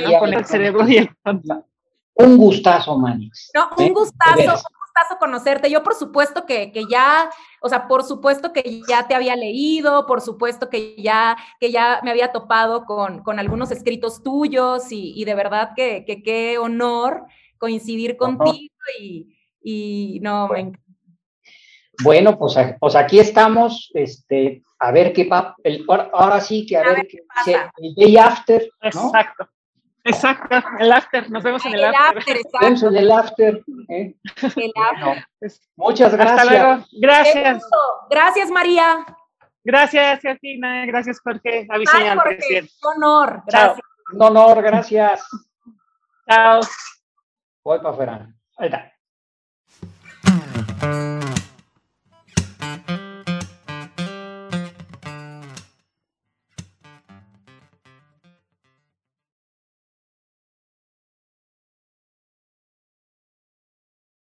¿no? Con el cerebro y el... Un gustazo, Manix. No, un ¿Eh? gustazo, un gustazo conocerte. Yo, por supuesto, que, que, ya, o sea, por supuesto que ya te había leído, por supuesto que ya, que ya me había topado con, con algunos escritos tuyos y, y de verdad que qué honor coincidir contigo y, y no, me encanta bueno, pues, pues aquí estamos, este, a ver qué va, ahora sí que a, ver, qué pasa. el day after, Exacto. Exacto, el after, nos vemos en el, after. after exacto. Vemos en el after. ¿eh? El after. Pues, muchas gracias. Hasta luego. Gracias. Gracias, María. Gracias, Georgina. Gracias, Jorge. Avisé presidente. Un honor. Gracias. Un honor, gracias. Chao. Voy para afuera. Ahí está.